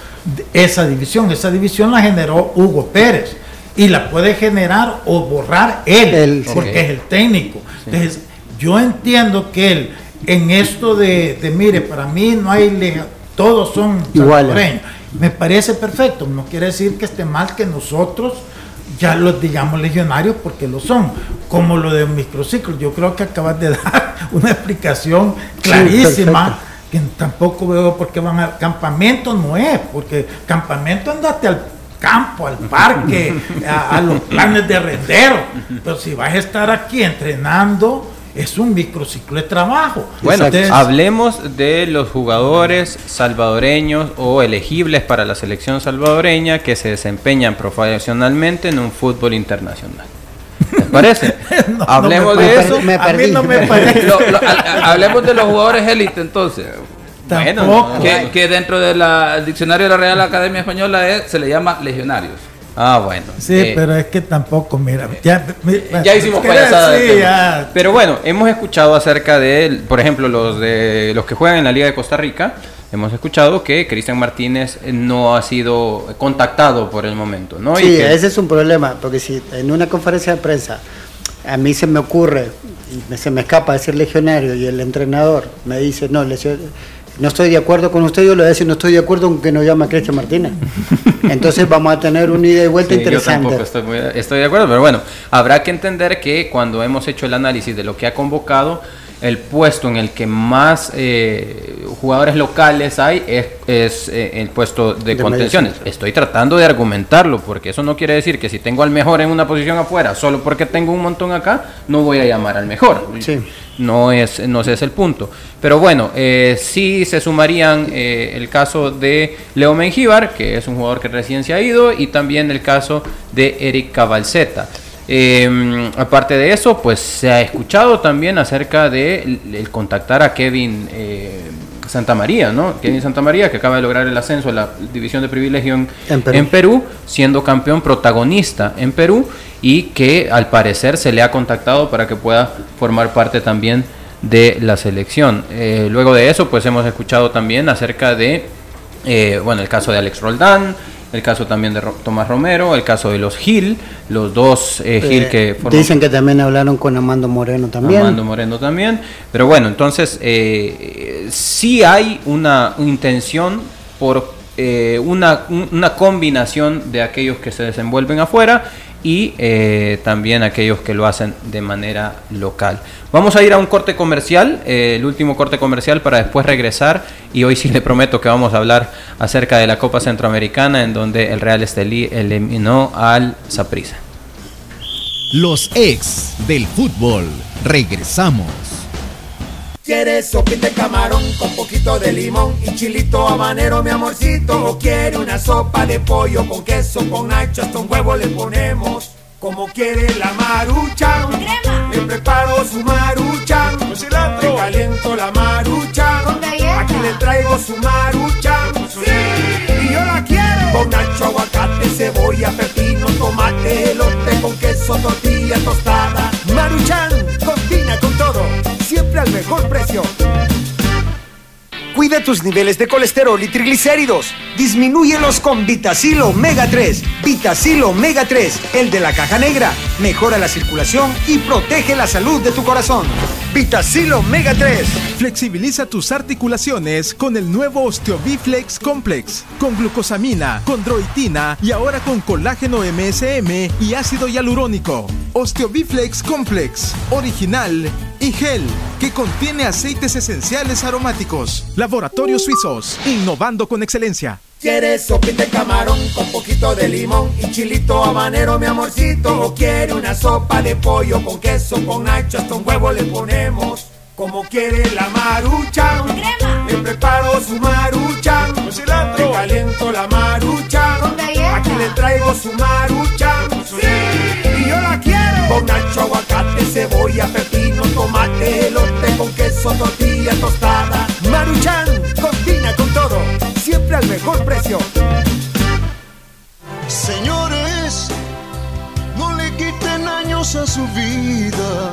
esa división, esa división la generó Hugo Pérez y la puede generar o borrar él, Él, porque es el técnico. Entonces, yo entiendo que él en esto de, de, mire, para mí no hay lega- todos son Iguales. Me parece perfecto, no quiere decir que esté mal que nosotros ya los digamos legionarios porque lo son, como lo de microciclos. Yo creo que acabas de <laughs> dar una explicación clarísima. que tampoco veo por qué van al campamento, no es, porque campamento andate al campo, al parque, <laughs> a, a los planes de rendero. Pero si vas a estar aquí entrenando, es un microciclo de trabajo. Bueno, Entonces, hablemos de los jugadores salvadoreños o elegibles para la selección salvadoreña que se desempeñan profesionalmente en un fútbol internacional. ¿Les parece? <laughs> No, no Hablemos me de eso. Me a mí perdí. no me parece. Lo- lo- ha- ha- hablemos de los jugadores élite entonces. Bueno, Tampoco. no, Que, que dentro del diccionario de la Real Academia Española es- se le llama legionarios. Ah, bueno. Sí, Eh, pero es que tampoco, mira, ya, mi- Ya hicimos ¿qué payasada. Ya. Pero bueno, hemos escuchado acerca de, por ejemplo, los de los que juegan en la Liga de Costa Rica. Hemos escuchado que Cristian Martínez eh, no ha sido contactado por el momento, ¿no? Y Sí, que- ese es un problema, porque si en una conferencia de prensa a mí se me ocurre, y me- se me escapa decir legionario, y el entrenador me dice, no, lesio- no estoy de acuerdo con usted, yo le voy a decir, no estoy de acuerdo con que nos llama Cristian Martínez. <laughs> Entonces vamos a tener una ida y vuelta Sí, yo interesante. tampoco estoy, muy- estoy de acuerdo, pero bueno, habrá que entender que cuando hemos hecho el análisis de lo que ha convocado, el puesto en el que más eh, jugadores locales hay es, es, eh, el puesto de, De contenciones. Estoy tratando de argumentarlo, porque eso no quiere decir que si tengo al mejor en una posición afuera, solo porque tengo un montón acá, no voy a llamar al mejor. Sí. No es, no ese es el punto. Pero bueno, eh, sí se sumarían eh, el caso de Leo Mengíbar, que es un jugador que recién se ha ido, y también el caso de Eric Cabalceta. Eh, aparte de eso, pues se ha escuchado también acerca de el, el contactar a Kevin eh, Santamaría, ¿no? Kevin Santamaría, que acaba de lograr el ascenso a la división de privilegio en, En Perú. en Perú, siendo campeón protagonista en Perú y que al parecer se le ha contactado para que pueda formar parte también de la selección. Eh, luego de eso, pues hemos escuchado también acerca de, eh, bueno, el caso de Alex Roldán, el caso también de Ro- Tomás Romero, el caso de los Gil, los dos eh, Gil Eh, que forman Dicen que también hablaron con Amando Moreno también. Armando Moreno también. Pero bueno, entonces eh, sí hay una intención por eh, una, un- una combinación de aquellos que se desenvuelven afuera y eh, también aquellos que lo hacen de manera local. Vamos a ir a un corte comercial, eh, el último corte comercial para después regresar y hoy sí <laughs> le prometo que vamos a hablar acerca de la Copa Centroamericana en donde el Real Estelí eliminó al Saprissa. Los ex del fútbol. Regresamos. ¿Quieres sopita de camarón con poquito de limón y chilito habanero, mi amorcito? ¿O quiere una sopa de pollo con queso, con nacho, hasta un huevo le ponemos? Como quiere la marucha, le preparo su marucha, le caliento la marucha le traigo su maruchan. Mejor precio. Cuida tus niveles de colesterol y triglicéridos. Disminúyelos con Vitacil Omega 3. Vitacil Omega 3, el de la caja negra. Mejora la circulación y protege la salud de tu corazón. Vitacil Omega 3. Flexibiliza tus articulaciones con el nuevo Osteobiflex Complex. Con glucosamina, condroitina y ahora con colágeno MSM y ácido hialurónico. Osteobiflex Complex. Original y gel que contiene aceites esenciales aromáticos. Laboratorios Suizos, innovando con excelencia. ¿Quieres sopita de camarón con poquito de limón y chilito habanero, mi amorcito? ¿O quiere una sopa de pollo con queso, con nacho, hasta un huevo le ponemos? Como quiere la marucha, crema. Le preparo su marucha, con cilantro. Le caliento la marucha, con Aquí le traigo su marucha, sí. Y yo la quiero. Con nacho, aguacate, cebolla, pepino, tomate, elote con queso, tortilla tostada. Maruchan, combina con todo, siempre al mejor precio. Señores, no le quiten años a su vida.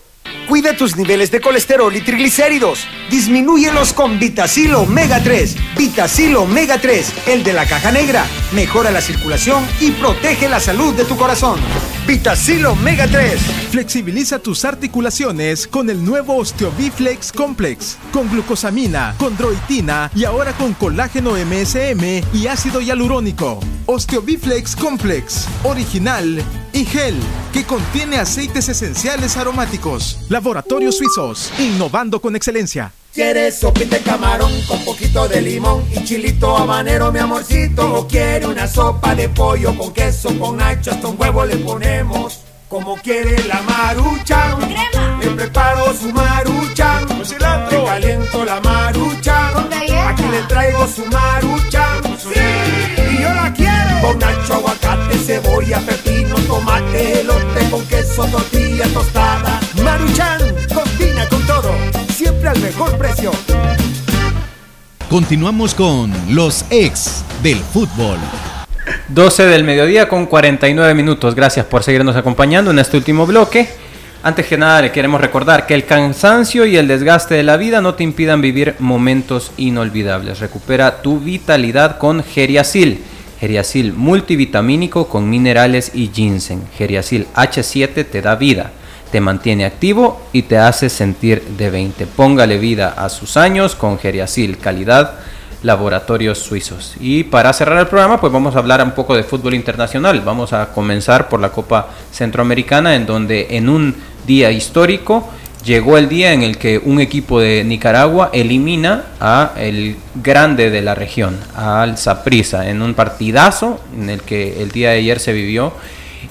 Cuida tus niveles de colesterol y triglicéridos. Disminúyelos con Vitacil Omega 3. Vitacil Omega 3, el de la caja negra. Mejora la circulación y protege la salud de tu corazón. Vitacil Omega 3. Flexibiliza tus articulaciones con el nuevo Osteobiflex Complex. Con glucosamina, condroitina y ahora con colágeno MSM y ácido hialurónico. Osteobiflex Complex. Original y gel que contiene aceites esenciales aromáticos. Laboratorios Suizos, innovando con excelencia. ¿Quieres sopita de camarón con poquito de limón y chilito habanero, mi amorcito? ¿O quiere una sopa de pollo con queso, con nacho, hasta un huevo le ponemos? Como quiere la marucha, crema. Le preparo su marucha, con cilantro. Le caliento la marucha, con Aquí le traigo su marucha, sí. Y yo la quiero. Con nacho, aguacate, cebolla, pepino, tomate, elote con queso, tortilla tostada. Maruchan, combina con todo, siempre al mejor precio. Continuamos con los ex del fútbol. 12 del mediodía con 49 minutos. Gracias por seguirnos acompañando en este último bloque. Antes que nada le queremos recordar que el cansancio y el desgaste de la vida no te impidan vivir momentos inolvidables. Recupera tu vitalidad con Geriasil. Geriasil multivitamínico con minerales y ginseng. Geriasil H7 te da vida, te mantiene activo y te hace sentir de 20. Póngale vida a sus años con Geriasil, calidad laboratorios suizos. Y para cerrar el programa, pues vamos a hablar un poco de fútbol internacional. Vamos a comenzar por la Copa Centroamericana, en donde en un día histórico llegó el día en el que un equipo de Nicaragua elimina a el grande de la región, al Saprissa, en un partidazo en el que el día de ayer se vivió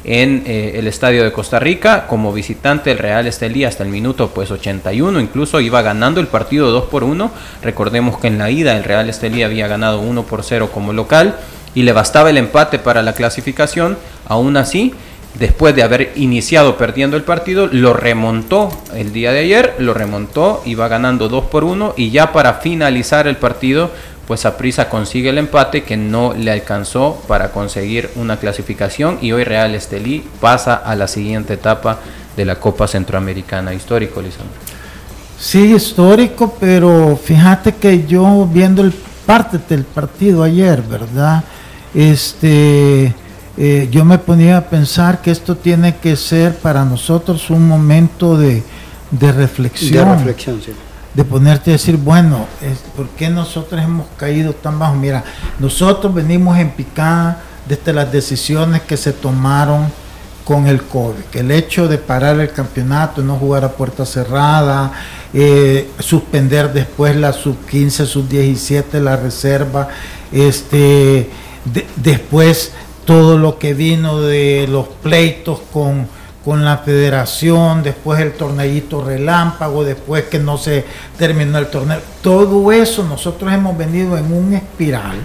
en eh, el estadio de Costa Rica. Como visitante el Real Estelí hasta el minuto pues 81 incluso iba ganando el partido 2 por 1 recordemos que en la ida el Real Estelí había ganado 1 por 0 como local y le bastaba el empate para la clasificación. Aún así después de haber iniciado perdiendo el partido, lo remontó el día de ayer, lo remontó, iba ganando 2 por 1 y ya para finalizar el partido, pues Aprisa consigue el empate que no le alcanzó para conseguir una clasificación y hoy Real Estelí pasa a la siguiente etapa de la Copa Centroamericana. Histórico, Lisandro. Sí, histórico, pero fíjate que yo viendo el parte del partido ayer, ¿verdad? Este eh, yo me ponía a pensar que esto tiene que ser para nosotros un momento de, reflexión. De reflexión, sí. De ponerte a decir, bueno, ¿por qué nosotros hemos caído tan bajo? Mira, nosotros venimos en picada desde las decisiones que se tomaron con el COVID, el hecho de parar el campeonato, no jugar a puerta cerrada, eh, suspender después la sub 15, sub 17, la reserva, este, de- después todo lo que vino de los pleitos con, con la federación, después el torneito relámpago, después que no se terminó el torneo, todo eso nosotros hemos venido en un espiral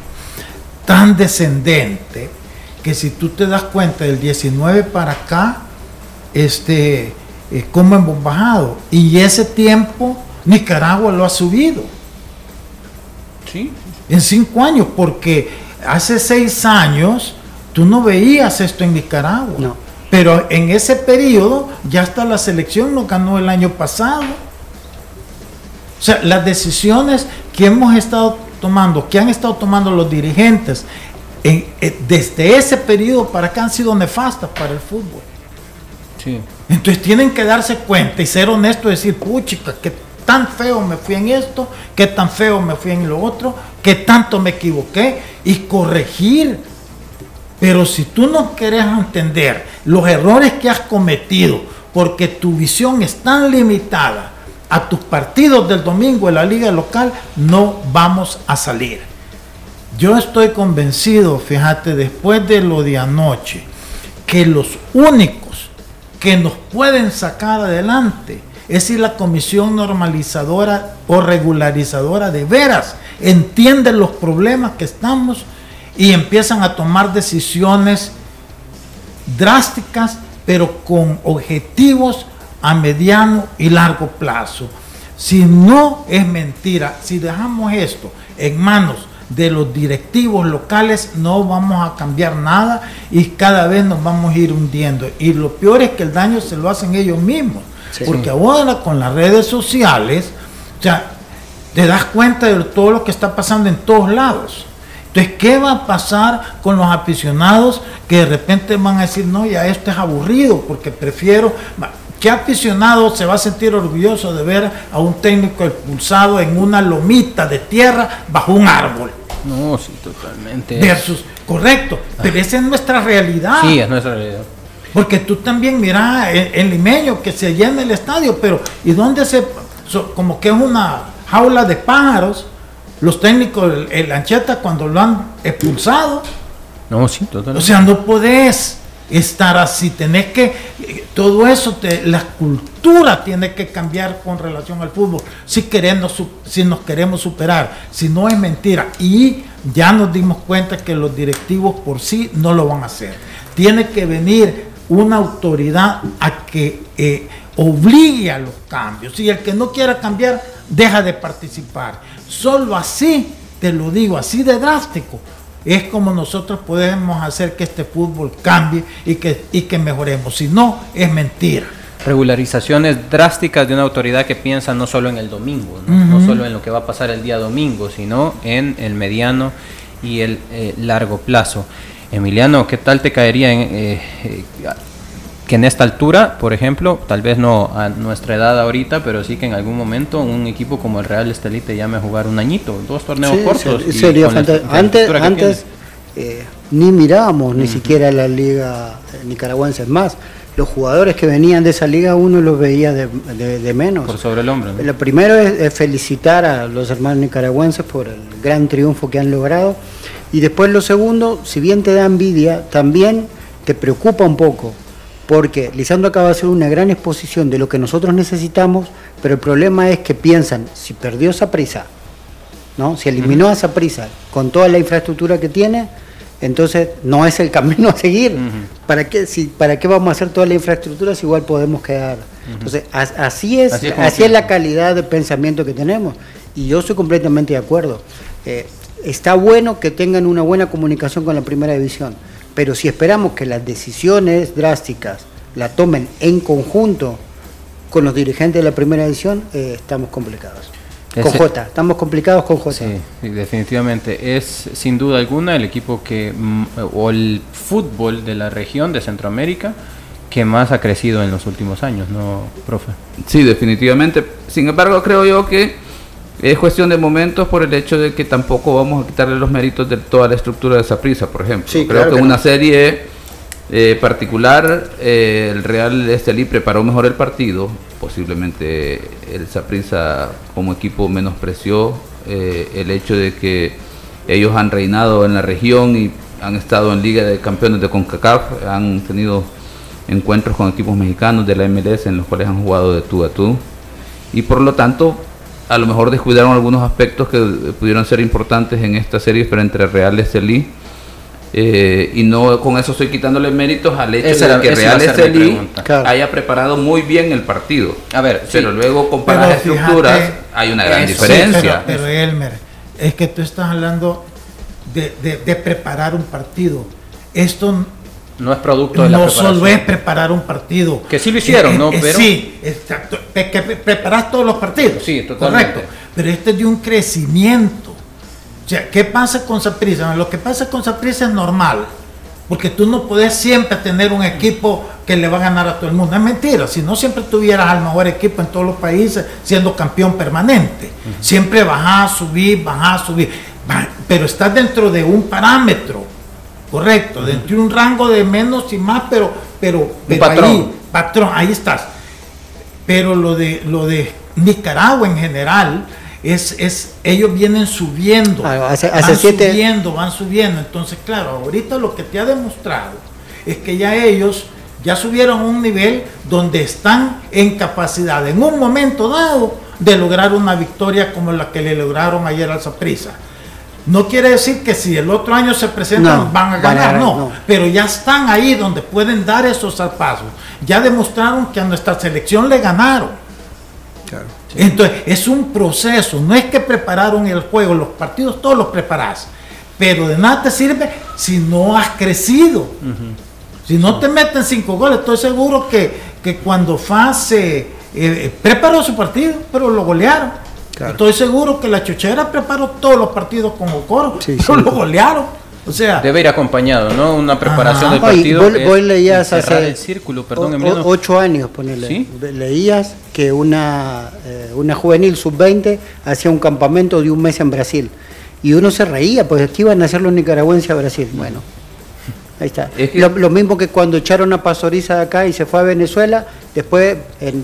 tan descendente que si tú te das cuenta del 19 para acá, este, eh, cómo hemos bajado. Y ese tiempo Nicaragua lo ha subido. Sí. En cinco años, porque hace seis años tú no veías esto en Nicaragua. No. Pero en ese periodo ya hasta la selección lo ganó el año pasado. O sea, las decisiones que hemos estado tomando, que han estado tomando los dirigentes en- eh, desde ese periodo para acá han sido nefastas para el fútbol. Sí. Entonces tienen que darse cuenta y ser honestos y decir, puchica, que tan feo me fui en esto, que tan feo me fui en lo otro, que tanto me equivoqué y corregir. Pero si tú no quieres entender los errores que has cometido, porque tu visión es tan limitada a tus partidos del domingo en la liga local, no vamos a salir. Yo estoy convencido, fíjate, después de lo de anoche, que los únicos que nos pueden sacar adelante es si la comisión normalizadora o regularizadora de veras entiende los problemas que estamos y empiezan a tomar decisiones drásticas, pero con objetivos a mediano y largo plazo. Si no es mentira, si dejamos esto en manos de los directivos locales, no vamos a cambiar nada y cada vez nos vamos a ir hundiendo. Y lo peor es que el daño se lo hacen ellos mismos. Sí. Porque ahora con las redes sociales, o sea, te das cuenta de todo lo que está pasando en todos lados. Entonces, ¿qué va a pasar con los aficionados que de repente van a decir, no, ya esto es aburrido, porque prefiero... ¿Qué aficionado se va a sentir orgulloso de ver a un técnico expulsado en una lomita de tierra bajo un árbol? No, sí, totalmente. Versus, correcto, pero esa es nuestra realidad. Sí, es nuestra realidad. Porque tú también mirás el, el limeño que se llena el estadio, pero ¿y dónde se.? so- como que es una jaula de pájaros, los técnicos, el, el Ancheta, cuando lo han expulsado. No, sí, totalmente. O sea, no podés estar así, tenés que. Todo eso, te- la cultura tiene que cambiar con relación al fútbol. Si, queremos, si nos queremos superar, si no es mentira. Y ya nos dimos cuenta que los directivos por sí no lo van a hacer. Tiene que venir una autoridad a que eh, obligue a los cambios. Y el que no quiera cambiar, deja de participar. Solo así, te lo digo, así de drástico, es como nosotros podemos hacer que este fútbol cambie y que, y que mejoremos. Si no, es mentira. regularizaciones drásticas de una autoridad que piensa no solo en el domingo, no, solo en lo que va a pasar el día domingo, sino en el mediano y el eh, largo plazo. Emiliano, ¿qué tal te caería en, eh, eh, que en esta altura, por ejemplo, tal vez no a nuestra edad ahorita, pero sí que en algún momento un equipo como el Real Estelí te llame a jugar un añito, dos torneos Sí, cortos? ser- sería fantástico. Antes, eh, ni mirábamos ni siquiera la liga nicaragüense. Es más, los jugadores que venían de esa liga uno los veía de, de- de menos. Por sobre el hombro. ¿no? Lo primero es, es felicitar a los hermanos nicaragüenses por el gran triunfo que han logrado. Y después lo segundo, si bien te da envidia, también te preocupa un poco. Porque Lisandro acaba de hacer una gran exposición de lo que nosotros necesitamos, pero el problema es que piensan, si perdió esa prisa, ¿no? si eliminó a esa prisa con toda la infraestructura que tiene, entonces no es el camino a seguir. ¿Para, qué, si, ¿Para qué vamos a hacer toda la infraestructura si igual podemos quedar? Entonces, as- así es, Así así es la calidad de pensamiento que tenemos. Y yo estoy completamente de acuerdo. Eh, está bueno que tengan una buena comunicación con la primera división, pero si esperamos que las decisiones drásticas la tomen en conjunto con los dirigentes de la primera división, eh, estamos complicados. Con Ese- J, estamos complicados con J. Sí, sí, definitivamente. Es sin duda alguna el equipo que, mm, o el fútbol de la región de Centroamérica que más ha crecido en los últimos años, ¿no, profe? Sí, definitivamente. Sin embargo, creo yo que es cuestión de momentos por el hecho de que tampoco vamos a quitarle los méritos de toda la estructura de esa prisa, por ejemplo. Sí, creo claro que que una no. serie Eh, particular, eh, el Real Estelí preparó mejor el partido, posiblemente el Saprissa como equipo menospreció eh, el hecho de que ellos han reinado en la región y han estado en Liga de Campeones de CONCACAF, han tenido encuentros con equipos mexicanos de la MLS en los cuales han jugado de tú a tú y por lo tanto a lo mejor descuidaron algunos aspectos que pudieron ser importantes en esta serie frente entre Real Estelí eh, y no con eso estoy quitándole méritos al hecho de que Real Estelí haya preparado muy bien el partido. A ver, pero luego con las estructuras hay una gran diferencia. pero, Elmer, es que tú estás hablando de, preparar un partido. Esto no es producto de la No solo es preparar un partido. Que sí lo hicieron, ¿no? Eh, pero... Sí, exacto. Que preparas todos los partidos. Sí, totalmente. Correcto. Pero este es de un crecimiento o sea, ¿qué pasa con Saprissa? Lo que pasa con Saprissa es normal, porque tú no puedes siempre tener un equipo que le va a ganar a todo el mundo. Es mentira, si no siempre tuvieras al mejor equipo en todos los países siendo campeón permanente. Siempre subir, vas a subir, pero estás dentro de un parámetro, correcto, dentro de un rango de menos y más, pero, pero, patrón. ahí, patrón, ahí estás. Pero lo de, lo de Nicaragua en general, es, es ellos vienen subiendo, ah, hace, van subiendo, van subiendo. Entonces, claro, ahorita lo que te ha demostrado es que ya ellos ya subieron a un nivel donde están en capacidad, en un momento dado, de lograr una victoria como la que le lograron ayer al Zaprisa. No quiere decir que si el otro año se presentan van a ganar, no, pero ya están ahí donde pueden dar esos pasos. Ya demostraron que a nuestra selección le ganaron. Claro. Entonces, es un proceso, no es que prepararon el juego, los partidos todos los preparas, pero de nada te sirve si no has crecido. Si no te meten cinco goles, estoy seguro que, que cuando Fase eh, eh, preparó su partido, pero lo golearon. Estoy seguro que la Chochera preparó todos los partidos como coro, pero lo golearon. O sea, debe ir acompañado, ¿no? Una preparación del partido. Vos, leías hace el círculo, perdón, ocho años, ponele. Leías que una, eh, una juvenil sub-20 hacía un campamento de un mes en Brasil. Y uno se reía, pues que iban a hacer los nicaragüenses a Brasil. Bueno, ahí está. lo, mismo que cuando echaron a Pastoriza de acá y se fue a Venezuela, después, en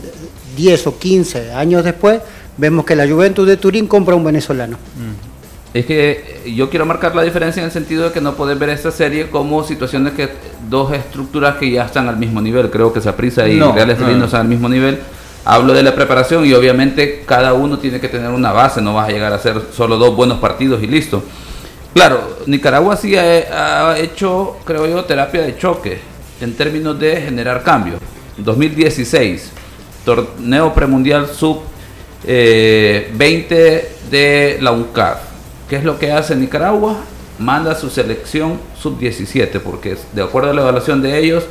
10 o 15 años después, vemos que la Juventud de Turín compra un venezolano. Mm. Es que yo quiero marcar la diferencia en el sentido de que no puedes ver esta serie como situaciones que dos estructuras que ya están al mismo nivel. Creo que Saprisa y Real Estelí no están al mismo nivel. Hablo de la preparación y obviamente cada uno tiene que tener una base, no vas a llegar a hacer solo dos buenos partidos y listo. Claro, Nicaragua sí ha, hecho, creo yo, terapia de choque en términos de generar cambio. 2016, torneo premundial sub 20 eh, de la UNCAD ¿Qué es lo que hace Nicaragua? Manda su selección sub-17, porque de acuerdo a la evaluación de ellos,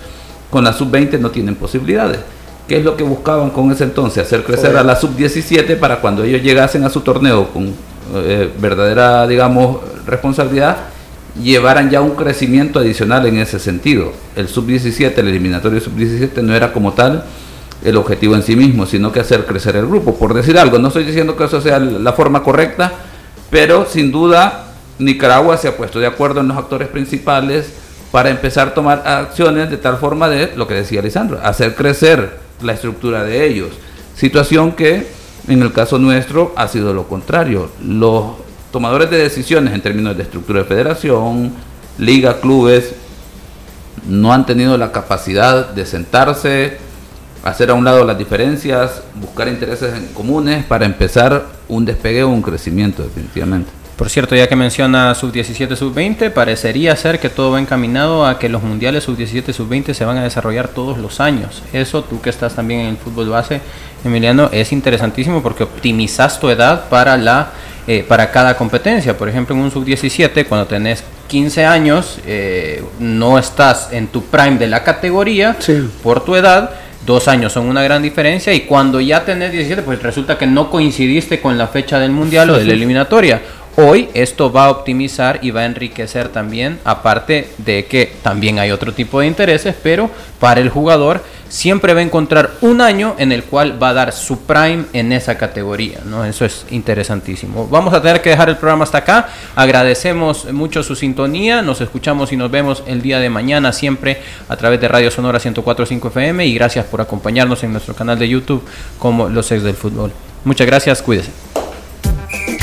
con la sub-20 no tienen posibilidades. ¿Qué es lo que buscaban con ese entonces? Hacer crecer a la sub-17 para cuando ellos llegasen a su torneo con eh, verdadera, digamos, responsabilidad, llevaran ya un crecimiento adicional en ese sentido. El sub-17, el eliminatorio sub-17 no era como tal el objetivo en sí mismo, sino que hacer crecer el grupo. Por decir algo, no estoy diciendo que eso sea la forma correcta, pero sin duda Nicaragua se ha puesto de acuerdo en los actores principales para empezar a tomar acciones de tal forma de, lo que decía Lisandro, hacer crecer la estructura de ellos. Situación que en el caso nuestro ha sido lo contrario. Los tomadores de decisiones en términos de estructura de federación, liga, clubes, no han tenido la capacidad de sentarse, hacer a un lado las diferencias, buscar intereses en comunes para empezar un despegue o un crecimiento definitivamente. Por cierto, ya que menciona sub-17, sub-20, parecería ser que todo va encaminado a que los mundiales sub-17, sub-20 se van a desarrollar todos los años. Eso, tú que estás también en el fútbol base, Emiliano, es interesantísimo porque optimizas tu edad para, la, eh, para cada competencia. Por ejemplo, en un sub-17, cuando tenés 15 años, eh, no estás en tu prime de la categoría por tu edad Dos años son una gran diferencia y cuando ya tenés 17, pues resulta que no coincidiste con la fecha del mundial o de la eliminatoria. Hoy esto va a optimizar y va a enriquecer también, aparte de que también hay otro tipo de intereses, pero para el jugador siempre va a encontrar un año en el cual va a dar su prime en esa categoría, ¿no? Eso es interesantísimo. Vamos a tener que dejar el programa hasta acá. Agradecemos mucho su sintonía. Nos escuchamos y nos vemos el día de mañana siempre a través de Radio Sonora 104.5 FM y gracias por acompañarnos en nuestro canal de YouTube como Los Ex del Fútbol. Muchas gracias, cuídese.